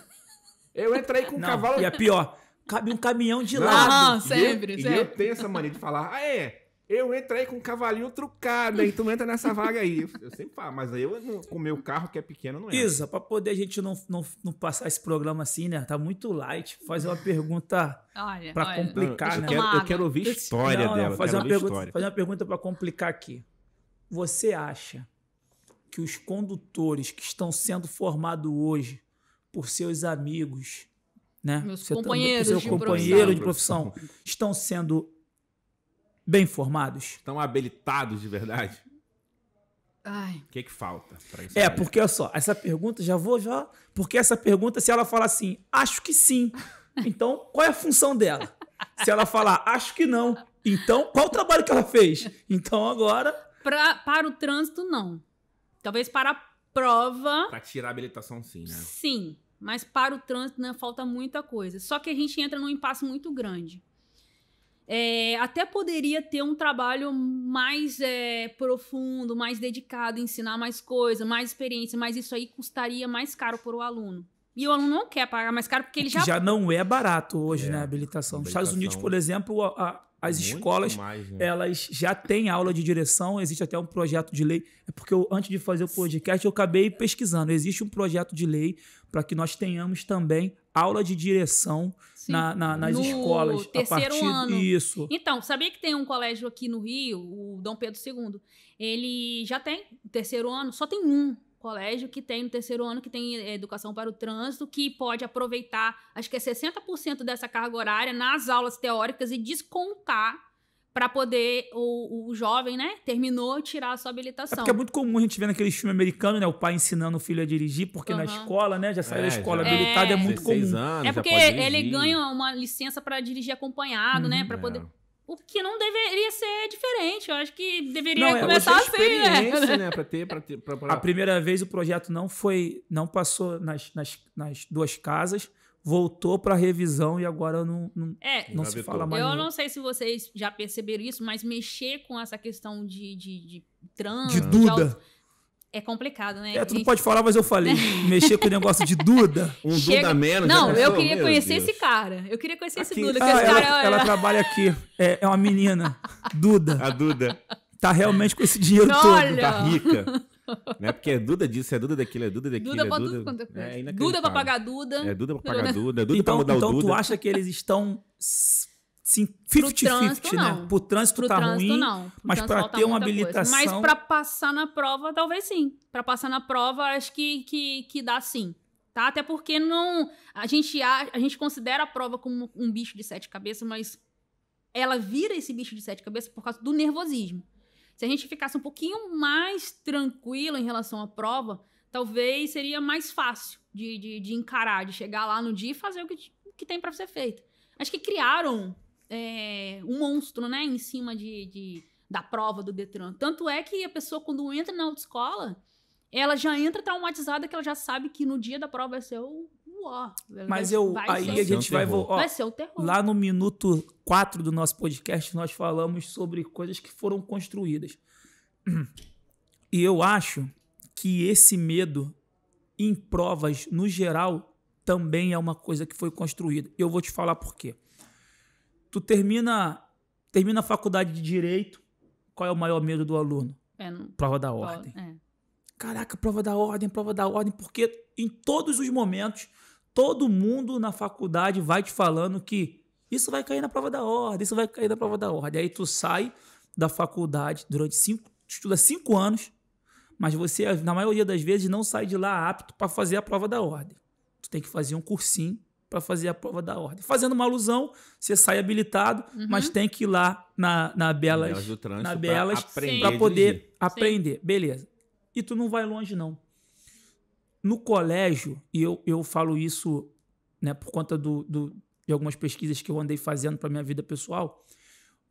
Eu entrei com um Não, cavalo. e é pior, cabe um caminhão de Não, lado. Aham, e sempre, eu, E sempre. eu tenho essa mania de falar, ah, é, eu entrei com um cavalinho trucado, aí tu entra nessa vaga aí. Eu sempre falo, mas aí eu, não- com o meu carro que é pequeno, não entra. Isa, pra poder a gente não, não, não passar esse programa assim, né? Tá muito light. Fazer uma pergunta Olha, pra olha. complicar, eu, né? quero, eu quero ouvir história Não, não, dela. fazer, quero uma ouvir pergunta, história. fazer uma pergunta para complicar aqui. Você acha que os condutores que estão sendo formados hoje por seus amigos, né? Meus Você tá- companheiros por seu de companheiro de profissão. profissão, estão sendo bem formados? Estão habilitados de verdade? Ai, O que que falta pra isso? É, aí? porque olha só, essa pergunta, já vou já. Porque essa pergunta, se ela falar assim, acho que sim. Então, qual é a função dela? Se ela falar, acho que não. Então, qual o trabalho que ela fez? Então, agora. pra, para o trânsito, não. Talvez para a prova, Pra tirar a habilitação, sim, né? sim. Mas para o trânsito, né, falta muita coisa. Só que a gente entra num impasse muito grande. É, até poderia ter um trabalho mais é, profundo, mais dedicado, ensinar mais coisa, mais experiência, mas isso aí custaria mais caro para o aluno. E o aluno não quer pagar mais caro porque ele já. já não é barato hoje, É, né? A habilitação. Nos. Estados Unidos, por exemplo, a- a- as Muito escolas mais, né? elas já têm aula de direção, existe até um projeto de lei. É porque eu, antes de fazer o podcast, eu acabei pesquisando. Existe um projeto de lei para que nós tenhamos também aula de direção. Na- na- nas No escolas. terceiro a partir ano. Isso. Então, sabia que tem um colégio aqui no Rio, o Dom Pedro II? Ele já tem terceiro ano, só tem um colégio que tem no terceiro ano que tem eh, educação para o trânsito, que pode aproveitar, acho que é 60% dessa carga horária nas aulas teóricas e descontar para poder o, o jovem, né, terminou tirar a sua É habilitação. porque é muito comum a gente ver naqueles filmes americanos, né? O pai ensinando o filho a dirigir, porque na Aham. escola, né? Já saiu da É, escola já- habilitada, é, É. muito 16 comum. anos, É porque ele ganha uma licença para dirigir acompanhado, né, Uhum. para poder É. o que não deveria ser diferente. Eu acho que deveria Não, é, começar é assim, né? experiência, né? Pra ter, pra ter, pra, pra- A primeira vez o projeto não foi, não passou nas, nas, nas duas casas, voltou para revisão e agora não, não, É, não se fala mais. Eu não sei se vocês já perceberam isso, mas mexer com essa questão de, de, de De trânsito Duda. auto- é complicado, né? É, tu não Gente- pode falar, mas eu falei. <laughs> <laughs> Mexer com o negócio de Duda. um Chega- Duda menos. Não, já eu queria Meu conhecer Deus. esse cara. Eu queria conhecer esse Aqui- Duda, que Ah, esse ela, cara ela trabalha aqui. É, é uma menina. Duda. A Duda Tá realmente com esse dinheiro Olha! tá rica. <laughs> Não é porque é Duda disso, é Duda daquilo, é Duda daquilo. Duda é pra Duda, tudo quanto é coisa. é Duda pra pagar Duda. É Duda pra pagar Duda, Duda então, pra mudar então o Duda. tu acha que eles estão sim, Pro 50-50, trânsito, né? não. Pro trânsito Pro tá trânsito, ruim. não. Pro mas falta ter uma muita coisa. habilitação- Mas pra passar na prova, talvez sim. Pra passar na prova, acho que, que, que dá sim. Tá? Até porque não. A gente, a, a gente considera a prova como um bicho de sete cabeças, mas ela vira esse bicho de sete cabeças por causa do nervosismo. Se a gente ficasse um pouquinho mais tranquilo em relação à prova, talvez seria mais fácil de, de, de encarar, de chegar lá no dia e fazer o que, o que tem pra ser feito. Acho que criaram é, um monstro, né, em cima de, de- da prova do Detran. Tanto é que a pessoa, quando entra na autoescola, ela já entra traumatizada que ela já sabe que no dia da prova vai ser o ó. Mas eu, vai aí ser- a Vai ser gente um vai... ó, vai ser o terror. Lá no minuto 4 do nosso podcast, nós falamos sobre coisas que foram construídas. <clears throat> E eu acho que esse medo em provas, no geral, também é uma coisa que foi construída. Eu vou te falar por quê. Tu termina, termina a faculdade de Direito, qual é o maior medo do aluno? É, não- Prova da ordem. é. Caraca, prova da ordem, prova da ordem, porque em todos os momentos, todo mundo na faculdade vai te falando que isso vai cair na prova da ordem, isso vai cair na prova da ordem. Aí tu sai da faculdade durante cinco, tu estuda cinco anos, mas você, na maioria das vezes, não sai de lá apto para fazer a prova da ordem. Tu tem que fazer um cursinho para fazer a prova da ordem. Fazendo uma alusão, você sai habilitado, Uhum. mas tem que ir lá na, na Belas, na pra Belas aprender para poder aprender. Beleza. E tu não vai longe, não. No colégio, e eu, eu falo isso né, por conta do, do- de algumas pesquisas que eu andei fazendo para minha vida pessoal.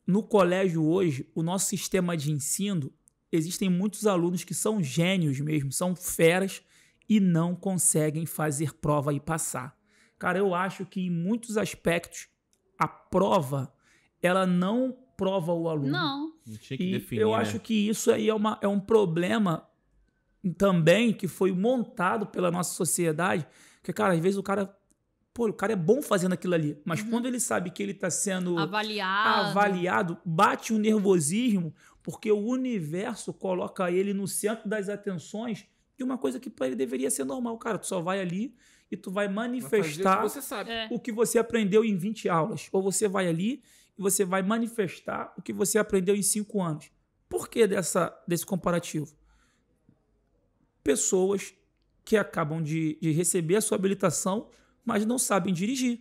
No colégio hoje, o nosso sistema de ensino, existem muitos alunos que são gênios mesmo, são feras e não conseguem fazer prova e passar. Cara, eu acho que em muitos aspectos a prova ela não prova o aluno. Não. Não tinha que E definir, eu né? acho que isso aí é, uma, é um problema também que foi montado pela nossa sociedade. Que, cara, às vezes o cara. Pô, o cara é bom fazendo aquilo ali. Mas Uhum. quando ele sabe que ele está sendo Avaliado. avaliado, bate um nervosismo, porque o universo coloca ele no centro das atenções de uma coisa que para ele deveria ser normal. Cara, tu só vai ali e tu vai Vai fazer o que manifestar Você sabe. É. o que você aprendeu em 20 aulas. Ou você vai ali e você vai manifestar o que você aprendeu em 5 anos. Por que dessa, desse comparativo? Pessoas que acabam de, de receber a sua habilitação, mas não sabem dirigir.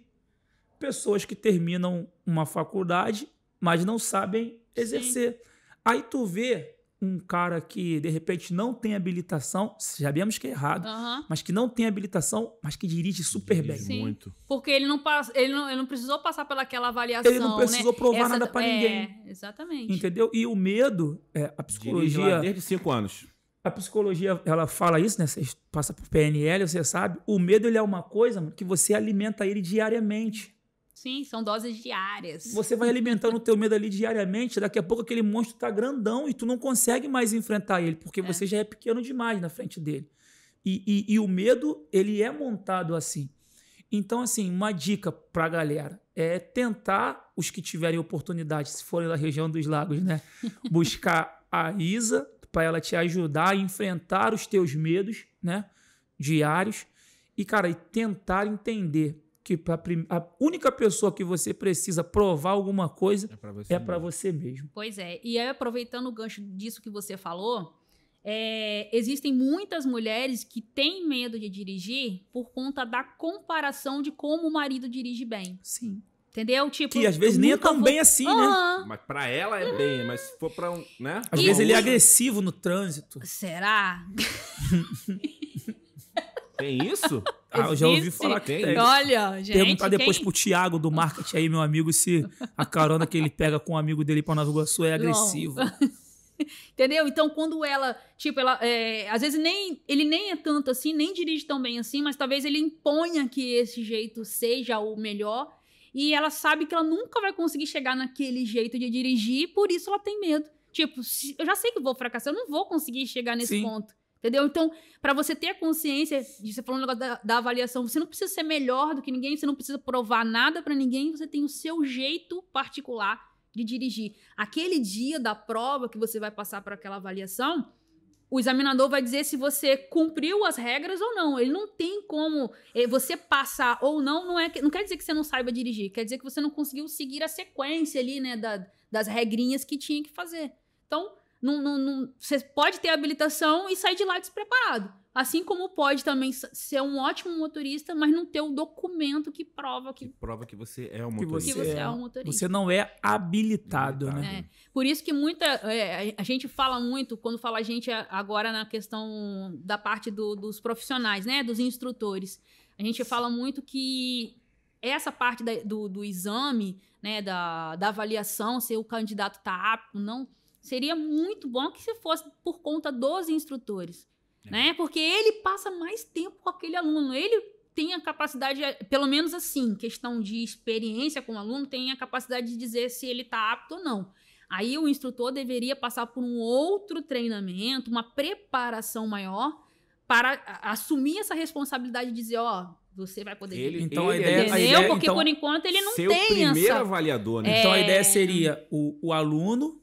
Pessoas que terminam uma faculdade, mas não sabem exercer. Aí tu vê um cara que de repente não tem habilitação, sabemos que é errado, mas que não tem habilitação, mas que dirige super bem. Dirige Sim. Muito. Porque ele não, passa, ele, não, ele não precisou passar pelaquela avaliação. Ele não precisou né? provar Essa- nada pra é, ninguém. Exatamente. Entendeu? E o medo, é, a psicologia, desde cinco anos. A psicologia, ela fala isso, né? Você passa por PNL, você sabe. O medo ele é uma coisa mano, que você alimenta ele diariamente. Sim, são doses diárias. Você vai alimentando o teu medo ali diariamente, daqui a pouco aquele monstro tá grandão e tu não consegue mais enfrentar ele, porque você já é pequeno demais na frente dele. E, e- e o medo, ele é montado assim. Então, assim, uma dica pra galera é tentar, os que tiverem oportunidade, se forem da região dos lagos, né? <laughs> Buscar a Isa para ela te ajudar a enfrentar os teus medos, né? Diários. E, cara, e tentar entender que a única pessoa que você precisa provar alguma coisa É pra você. é para mesmo. você mesmo. Pois é. E aí, aproveitando o gancho disso que você falou, é, existem muitas mulheres que têm medo de dirigir por conta da comparação de como o marido dirige bem. Sim. Entendeu? Tipo, Que às vezes nem é tão vou- bem assim, né? Aham. Mas pra ela é bem, mas se for pra um. Né? Às E- vezes ele é agressivo no trânsito. Será? <laughs> Tem isso? Ah, eu já ouvi Existe? falar que Tem. Olha, gente. Perguntar depois quem- pro Thiago do marketing aí, meu amigo, se a carona que ele pega com um amigo dele pra Nova Iguaçu é agressiva. <laughs> Entendeu? Então, quando ela, tipo, ela, é, às vezes nem, ele nem é tanto assim, nem dirige tão bem assim, mas talvez ele imponha que esse jeito seja o melhor. E ela sabe que ela nunca vai conseguir chegar naquele jeito de dirigir, por isso ela tem medo. Tipo, eu já sei que vou fracassar, eu não vou conseguir chegar nesse Sim. ponto. Entendeu? Então, pra você ter a consciência de você falou um negócio da, da avaliação, você não precisa ser melhor do que ninguém, você não precisa provar nada pra ninguém, você tem o seu jeito particular de dirigir. Aquele dia da prova que você vai passar para aquela avaliação, o examinador vai dizer se você cumpriu as regras ou não. Ele não tem como eh, você passar ou não, não, é, não quer dizer que você não saiba dirigir, quer dizer que você não conseguiu seguir a sequência ali, né, da- das regrinhas que tinha que fazer. Então, não, não- não- você pode ter habilitação e sair de lá despreparado. Assim como pode também ser um ótimo motorista, mas não ter o documento que prova Que que, prova que você é um Que motorista. que você é um motorista. Você não é habilitado, Habilitado. né? É. Por isso que muita. é, a gente fala muito, quando fala a gente agora na questão da parte do- dos profissionais, né? Dos instrutores. A gente fala muito que essa parte da- do, do exame, né? Da, da avaliação, se o candidato está apto não, seria muito bom que se fosse por conta dos instrutores. É. Né? Porque ele passa mais tempo com aquele aluno. Ele tem a capacidade, pelo menos assim, questão de experiência com o aluno, tem a capacidade de dizer se ele está apto ou não. Aí o instrutor deveria passar por um outro treinamento, uma preparação maior para a- assumir essa responsabilidade de dizer, ó, você vai poder. Ele, Então, a ele ideia- é Entendeu? a ideia- Porque então, por enquanto ele não tem primeiro essa. avaliador, né? Então a É. ideia seria o, o aluno,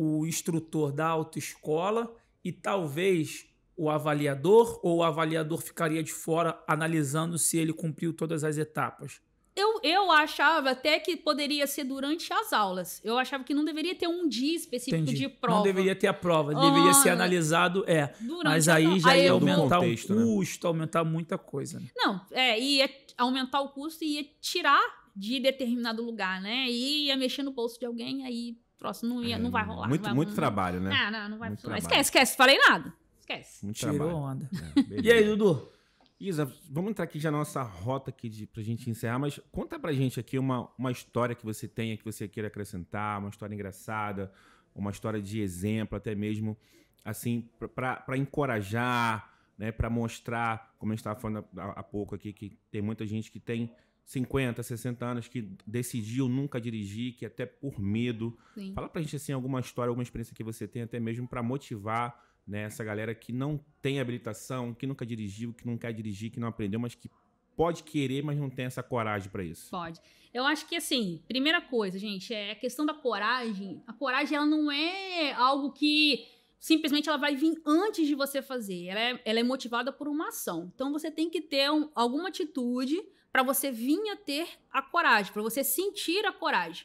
o instrutor da autoescola e talvez o avaliador, ou o avaliador ficaria de fora analisando se ele cumpriu todas as etapas. Eu, eu achava até que poderia ser durante as aulas. Eu achava que não deveria ter um dia específico Entendi. de prova. Não deveria ter a prova, deveria ser Ah, analisado, é. durante Mas as aí aulas. já ia eu- Do aumentar contexto, o né? custo, aumentar muita coisa. Né? Não, é, ia aumentar o custo e ia tirar de determinado lugar, né? E ia mexer no bolso de alguém, aí troço não, ia, É, não vai rolar. Muito, não vai, muito não- trabalho, né? Ah, não, não vai Muito funcionar. trabalho. Esquece, esquece, falei nada. Esquece. Muito Tirou trabalho. onda. É. <laughs> E aí, Dudu? Isa, vamos entrar aqui já na nossa rota aqui de, pra gente encerrar, mas conta pra gente aqui uma, uma história que você tenha, que você queira acrescentar, uma história engraçada, uma história de exemplo, até mesmo, assim, pra encorajar, né, para mostrar, como a gente estava falando há, há pouco aqui, que tem muita gente que tem 50, 60 anos que decidiu nunca dirigir, que até por medo. Sim. Fala pra gente, assim, alguma história, alguma experiência que você tem, até mesmo pra motivar né, essa galera que não tem habilitação, que nunca dirigiu, que não quer dirigir, que não aprendeu, mas que pode querer, mas não tem essa coragem pra isso. Pode. Eu acho que assim, primeira coisa, gente, é a questão da coragem. A coragem ela não é algo que simplesmente ela vai vir antes de você fazer. Ela é, ela é motivada por uma ação. Então você tem que ter um- alguma atitude para você vir a ter a coragem, para você sentir a coragem.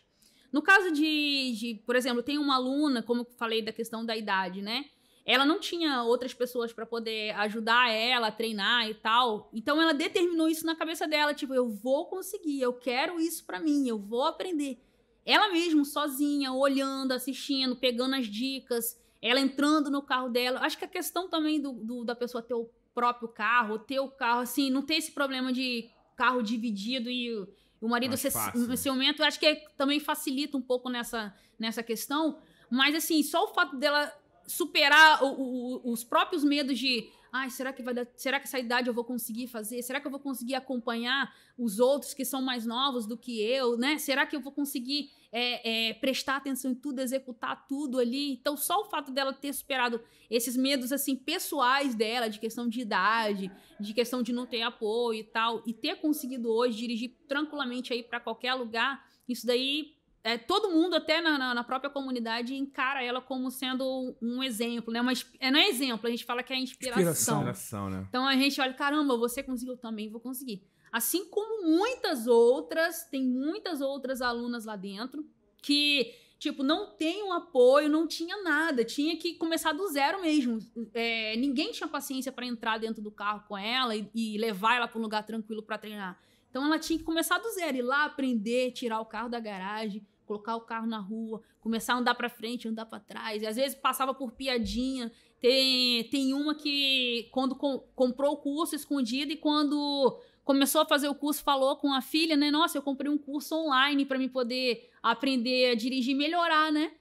No caso de, de, por exemplo, tem uma aluna, como eu falei da questão da idade, né? Ela não tinha outras pessoas para poder ajudar ela a treinar e tal. Então ela determinou isso na cabeça dela, tipo, eu vou conseguir, eu quero isso para mim, eu vou aprender. Ela mesmo, sozinha, olhando, assistindo, pegando as dicas, ela entrando no carro dela. Acho que a questão também do, do da pessoa ter o próprio carro, ter o carro, assim, não ter esse problema de carro dividido e o, marido ser fácil, ciumento, eu acho que também facilita um pouco nessa, nessa questão. Mas, assim, só o fato dela superar o, o, os próprios medos de ai, será que vai dar, será que essa idade eu vou conseguir fazer? Será que eu vou conseguir acompanhar os outros que são mais novos do que eu, né? Será que eu vou conseguir é, é, prestar atenção em tudo, executar tudo ali? Então, só o fato dela ter superado esses medos, assim, pessoais dela, de questão de idade, de questão de não ter apoio e tal, e ter conseguido hoje dirigir tranquilamente aí para qualquer lugar, isso daí é, todo mundo, até na, na, própria comunidade, encara ela como sendo um exemplo, né? Mas é, não é exemplo, a gente fala que é inspiração. inspiração né? Então a gente olha, caramba, você conseguiu também, vou conseguir. Assim como muitas outras, tem muitas outras alunas lá dentro que, tipo, não tem um apoio, não tinha nada, tinha que começar do zero mesmo. É, ninguém tinha paciência para entrar dentro do carro com ela e, e levar ela para um lugar tranquilo para treinar. Então ela tinha que começar do zero, ir lá aprender, tirar o carro da garagem, colocar o carro na rua, começar a andar para frente, andar para trás. E às vezes passava por piadinha. Tem, tem uma que, quando com, comprou o curso escondido e quando começou a fazer o curso, falou com a filha, né? Nossa, eu comprei um curso online para me poder aprender a dirigir e melhorar, né?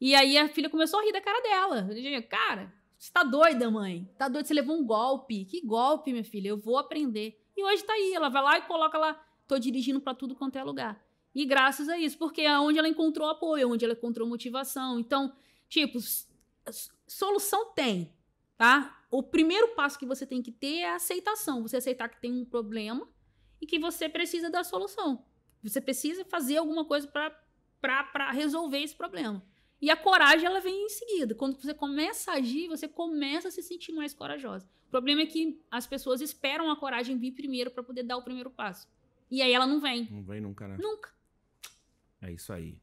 E aí a filha começou a rir da cara dela. Cara, você tá doida, mãe? Tá doida? Você levou um golpe. Que golpe, minha filha? Eu vou aprender. E hoje tá aí. Ela vai lá e coloca lá. Tô dirigindo para tudo quanto é lugar. E graças a isso, porque é onde ela encontrou apoio, onde ela encontrou motivação. Então, tipo, solução tem, tá? O primeiro passo que você tem que ter é a aceitação. Você aceitar que tem um problema e que você precisa da solução. Você precisa fazer alguma coisa para resolver esse problema. E a coragem, ela vem em seguida. Quando você começa a agir, você começa a se sentir mais corajosa. O problema é que as pessoas esperam a coragem vir primeiro para poder dar o primeiro passo. E aí ela não vem. Não vem nunca, né? Nunca. É isso aí.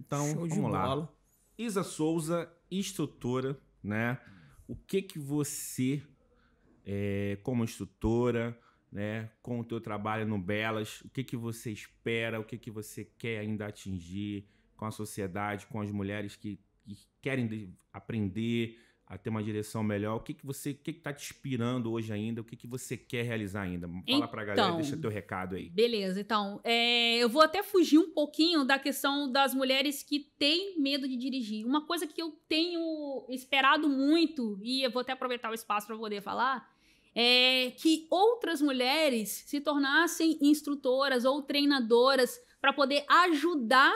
Então, Show vamos lá. Bola. Isa Souza, instrutora, né? O que que você, é, como instrutora, né, com o teu trabalho no Belas, o que que você espera, o que que você quer ainda atingir com a sociedade, com as mulheres que, que querem aprender, a ter uma direção melhor? O que, que você, o que está te inspirando hoje ainda? O que, que você quer realizar ainda? Fala então, para a galera, deixa teu recado aí. Beleza, então, é, eu vou até fugir um pouquinho da questão das mulheres que têm medo de dirigir. Uma coisa que eu tenho esperado muito, e eu vou até aproveitar o espaço para poder falar, é que outras mulheres se tornassem instrutoras ou treinadoras para poder ajudar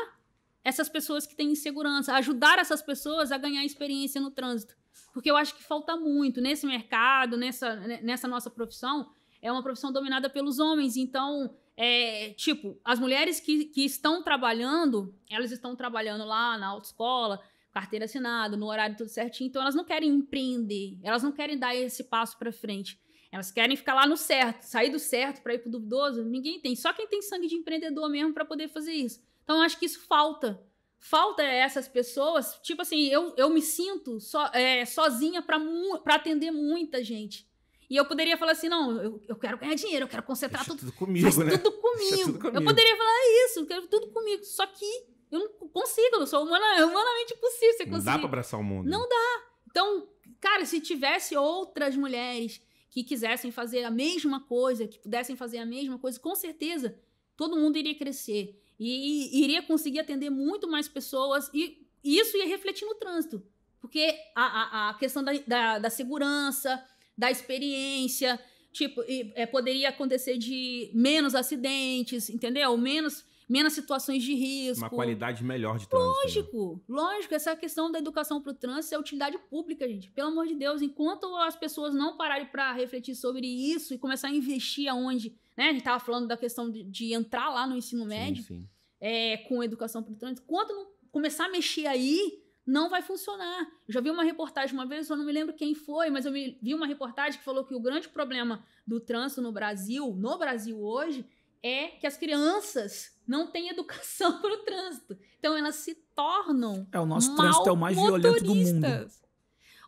essas pessoas que têm insegurança, ajudar essas pessoas a ganhar experiência no trânsito. Porque eu acho que falta muito nesse mercado, nessa, nessa nossa profissão. É uma profissão dominada pelos homens. Então, é, tipo, as mulheres que, que estão trabalhando, elas estão trabalhando lá na autoescola, carteira assinada, no horário tudo certinho. Então, elas não querem empreender, elas não querem dar esse passo para frente. Elas querem ficar lá no certo, sair do certo para ir pro duvidoso. Ninguém tem. Só quem tem sangue de empreendedor mesmo para poder fazer isso. Então, eu acho que isso falta falta essas pessoas. Tipo assim, eu, eu me sinto so, é, sozinha para atender muita gente. E eu poderia falar assim: não, eu, eu quero ganhar dinheiro, eu quero concentrar tudo, tudo comigo. Né? tudo comigo. tudo comigo. Eu poderia falar isso, eu quero tudo comigo. Só que eu não consigo, eu sou humana, humanamente impossível você conseguir. Não dá pra abraçar o mundo. Não dá. Então, cara, se tivesse outras mulheres que quisessem fazer a mesma coisa, que pudessem fazer a mesma coisa, com certeza todo mundo iria crescer e, iria conseguir atender muito mais pessoas e isso ia refletir no trânsito. Porque a, a, a questão da, da, da, segurança, da experiência, tipo, é, poderia acontecer de menos acidentes, entendeu? Menos, menos situações de risco. Uma qualidade melhor de trânsito. Né? Lógico, né? lógico. Essa questão da educação para o trânsito é utilidade pública, gente. Pelo amor de Deus, enquanto as pessoas não pararem para refletir sobre isso e começar a investir aonde né? A gente estava falando da questão de, de, entrar lá no ensino médio sim, sim. É, com educação para o trânsito. Quando não começar a mexer aí, não vai funcionar. Eu já vi uma reportagem uma vez, eu não me lembro quem foi, mas eu vi uma reportagem que falou que o grande problema do trânsito no Brasil, no Brasil hoje, é que as crianças não têm <laughs> educação para o trânsito. Então elas se tornam. É, o nosso trânsito é o mais violento do mundo.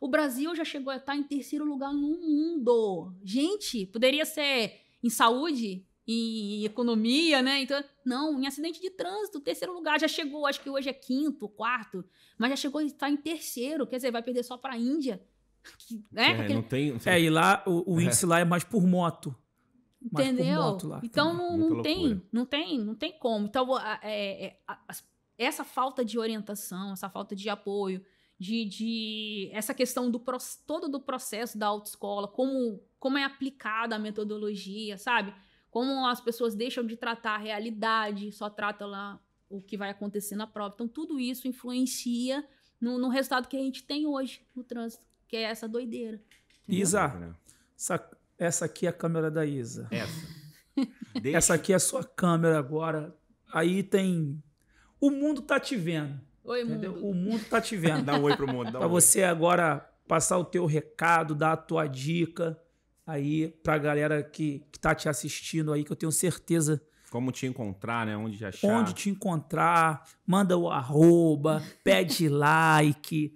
O Brasil já chegou a estar em terceiro lugar no mundo. Gente, poderia ser em saúde, em economia, né? Então, não, em acidente de trânsito, terceiro lugar, já chegou, acho que hoje é quinto, quarto, mas já chegou e está em terceiro, quer dizer, vai perder só para a Índia. <laughs> Né? É, não tem, não é, e lá o, o índice é. lá é mais por moto. Entendeu? Moto então não, não tem, não tem, não tem como. Então é, é, a, essa falta de orientação, essa falta de apoio, de, de essa questão do todo do processo da autoescola, como como é aplicada a metodologia, sabe? Como as pessoas deixam de tratar a realidade, só tratam lá o que vai acontecer na prova. Então tudo isso influencia no, no resultado que a gente tem hoje no trânsito, que é essa doideira. Isa, essa, essa aqui é a câmera da Isa. Essa. <laughs> Essa aqui é a sua câmera agora. Aí tem. O mundo tá te vendo. Oi, entendeu? mundo. O mundo tá te vendo. dá um oi pro mundo. Dá pra um você oi. agora passar o teu recado, dar a tua dica aí pra galera que, que tá te assistindo aí, que eu tenho certeza. Como te encontrar, né? Onde já achar. Onde te encontrar, manda o arroba, <laughs> pede like,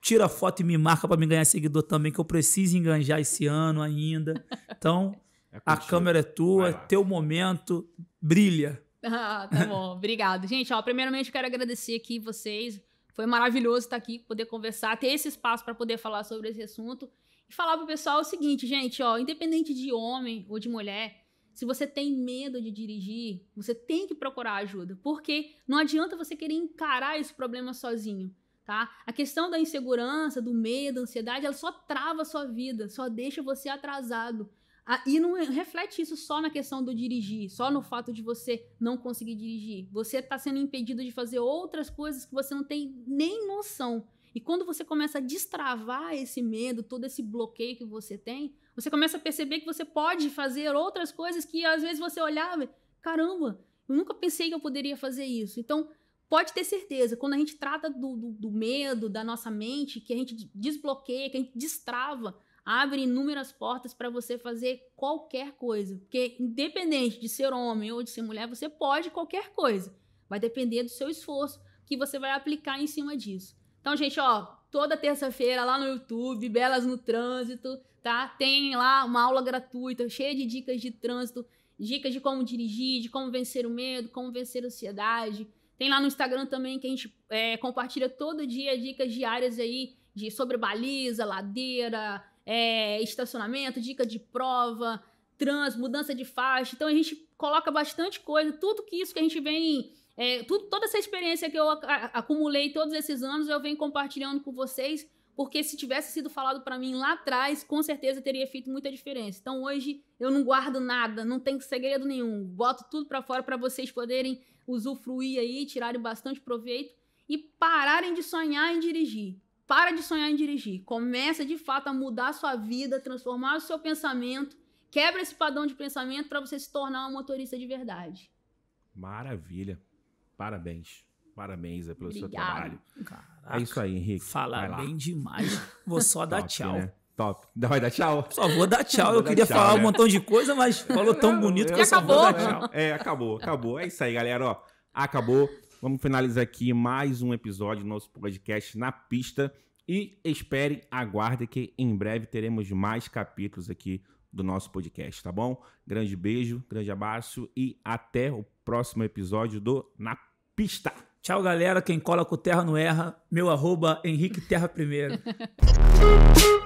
tira foto e me marca para me ganhar seguidor também, que eu preciso enganjar esse ano ainda. Então, é a câmera é tua, teu momento, brilha. <laughs> Ah, tá bom, obrigado. Gente, ó, primeiramente eu quero agradecer aqui vocês. Foi maravilhoso estar aqui, poder conversar, ter esse espaço para poder falar sobre esse assunto. E falar pro pessoal o seguinte, gente, ó, independente de homem ou de mulher, se você tem medo de dirigir, você tem que procurar ajuda, porque não adianta você querer encarar esse problema sozinho, tá? A questão da insegurança, do medo, da ansiedade, ela só trava a sua vida, só deixa você atrasado. Ah, e não reflete isso só na questão do dirigir, só no fato de você não conseguir dirigir. Você está sendo impedido de fazer outras coisas que você não tem nem noção. E quando você começa a destravar esse medo, todo esse bloqueio que você tem, você começa a perceber que você pode fazer outras coisas que às vezes você olhava, caramba, eu nunca pensei que eu poderia fazer isso. Então, pode ter certeza, quando a gente trata do, do, do medo da nossa mente, que a gente desbloqueia, que a gente destrava, abre inúmeras portas para você fazer qualquer coisa. Porque, independente de ser homem ou de ser mulher, você pode qualquer coisa. Vai depender do seu esforço que você vai aplicar em cima disso. Então, gente, ó, toda terça-feira lá no YouTube, Belas no Trânsito, tá? Tem lá uma aula gratuita, cheia de dicas de trânsito, dicas de como dirigir, de como vencer o medo, como vencer a ansiedade. Tem lá no Instagram também que a gente é, compartilha todo dia dicas diárias aí de sobre baliza, ladeira, é, estacionamento, dica de prova, trans, mudança de faixa. Então a gente coloca bastante coisa, tudo que isso que a gente vem. É, tudo, toda essa experiência que eu acumulei todos esses anos, eu venho compartilhando com vocês, porque se tivesse sido falado para mim lá atrás, com certeza teria feito muita diferença. Então hoje eu não guardo nada, não tem segredo nenhum, boto tudo para fora para vocês poderem usufruir aí, tirarem bastante proveito e pararem de sonhar em dirigir. Para de sonhar em dirigir. Começa de fato a mudar a sua vida, transformar o seu pensamento. Quebra esse padrão de pensamento para você se tornar um motorista de verdade. Maravilha. Parabéns. Parabéns pelo Obrigado. seu trabalho. Caraca, é isso aí, Henrique. Fala bem demais. Vou só <laughs> dar Top, tchau. Né? Top. Vai dar tchau? Só vou dar tchau. Eu queria tchau, falar né? um montão de coisa, mas falou tão <laughs> bonito que eu só acabou. vou dar tchau. É, acabou, acabou. É isso aí, galera. Ó, acabou. Vamos finalizar aqui mais um episódio do nosso podcast na pista. E espere, aguarde que em breve teremos mais capítulos aqui do nosso podcast, tá bom? Grande beijo, grande abraço e até o próximo episódio do Na Pista. Tchau, galera. Quem cola com terra não erra. Meu arroba Henrique Terra Primeiro. <laughs>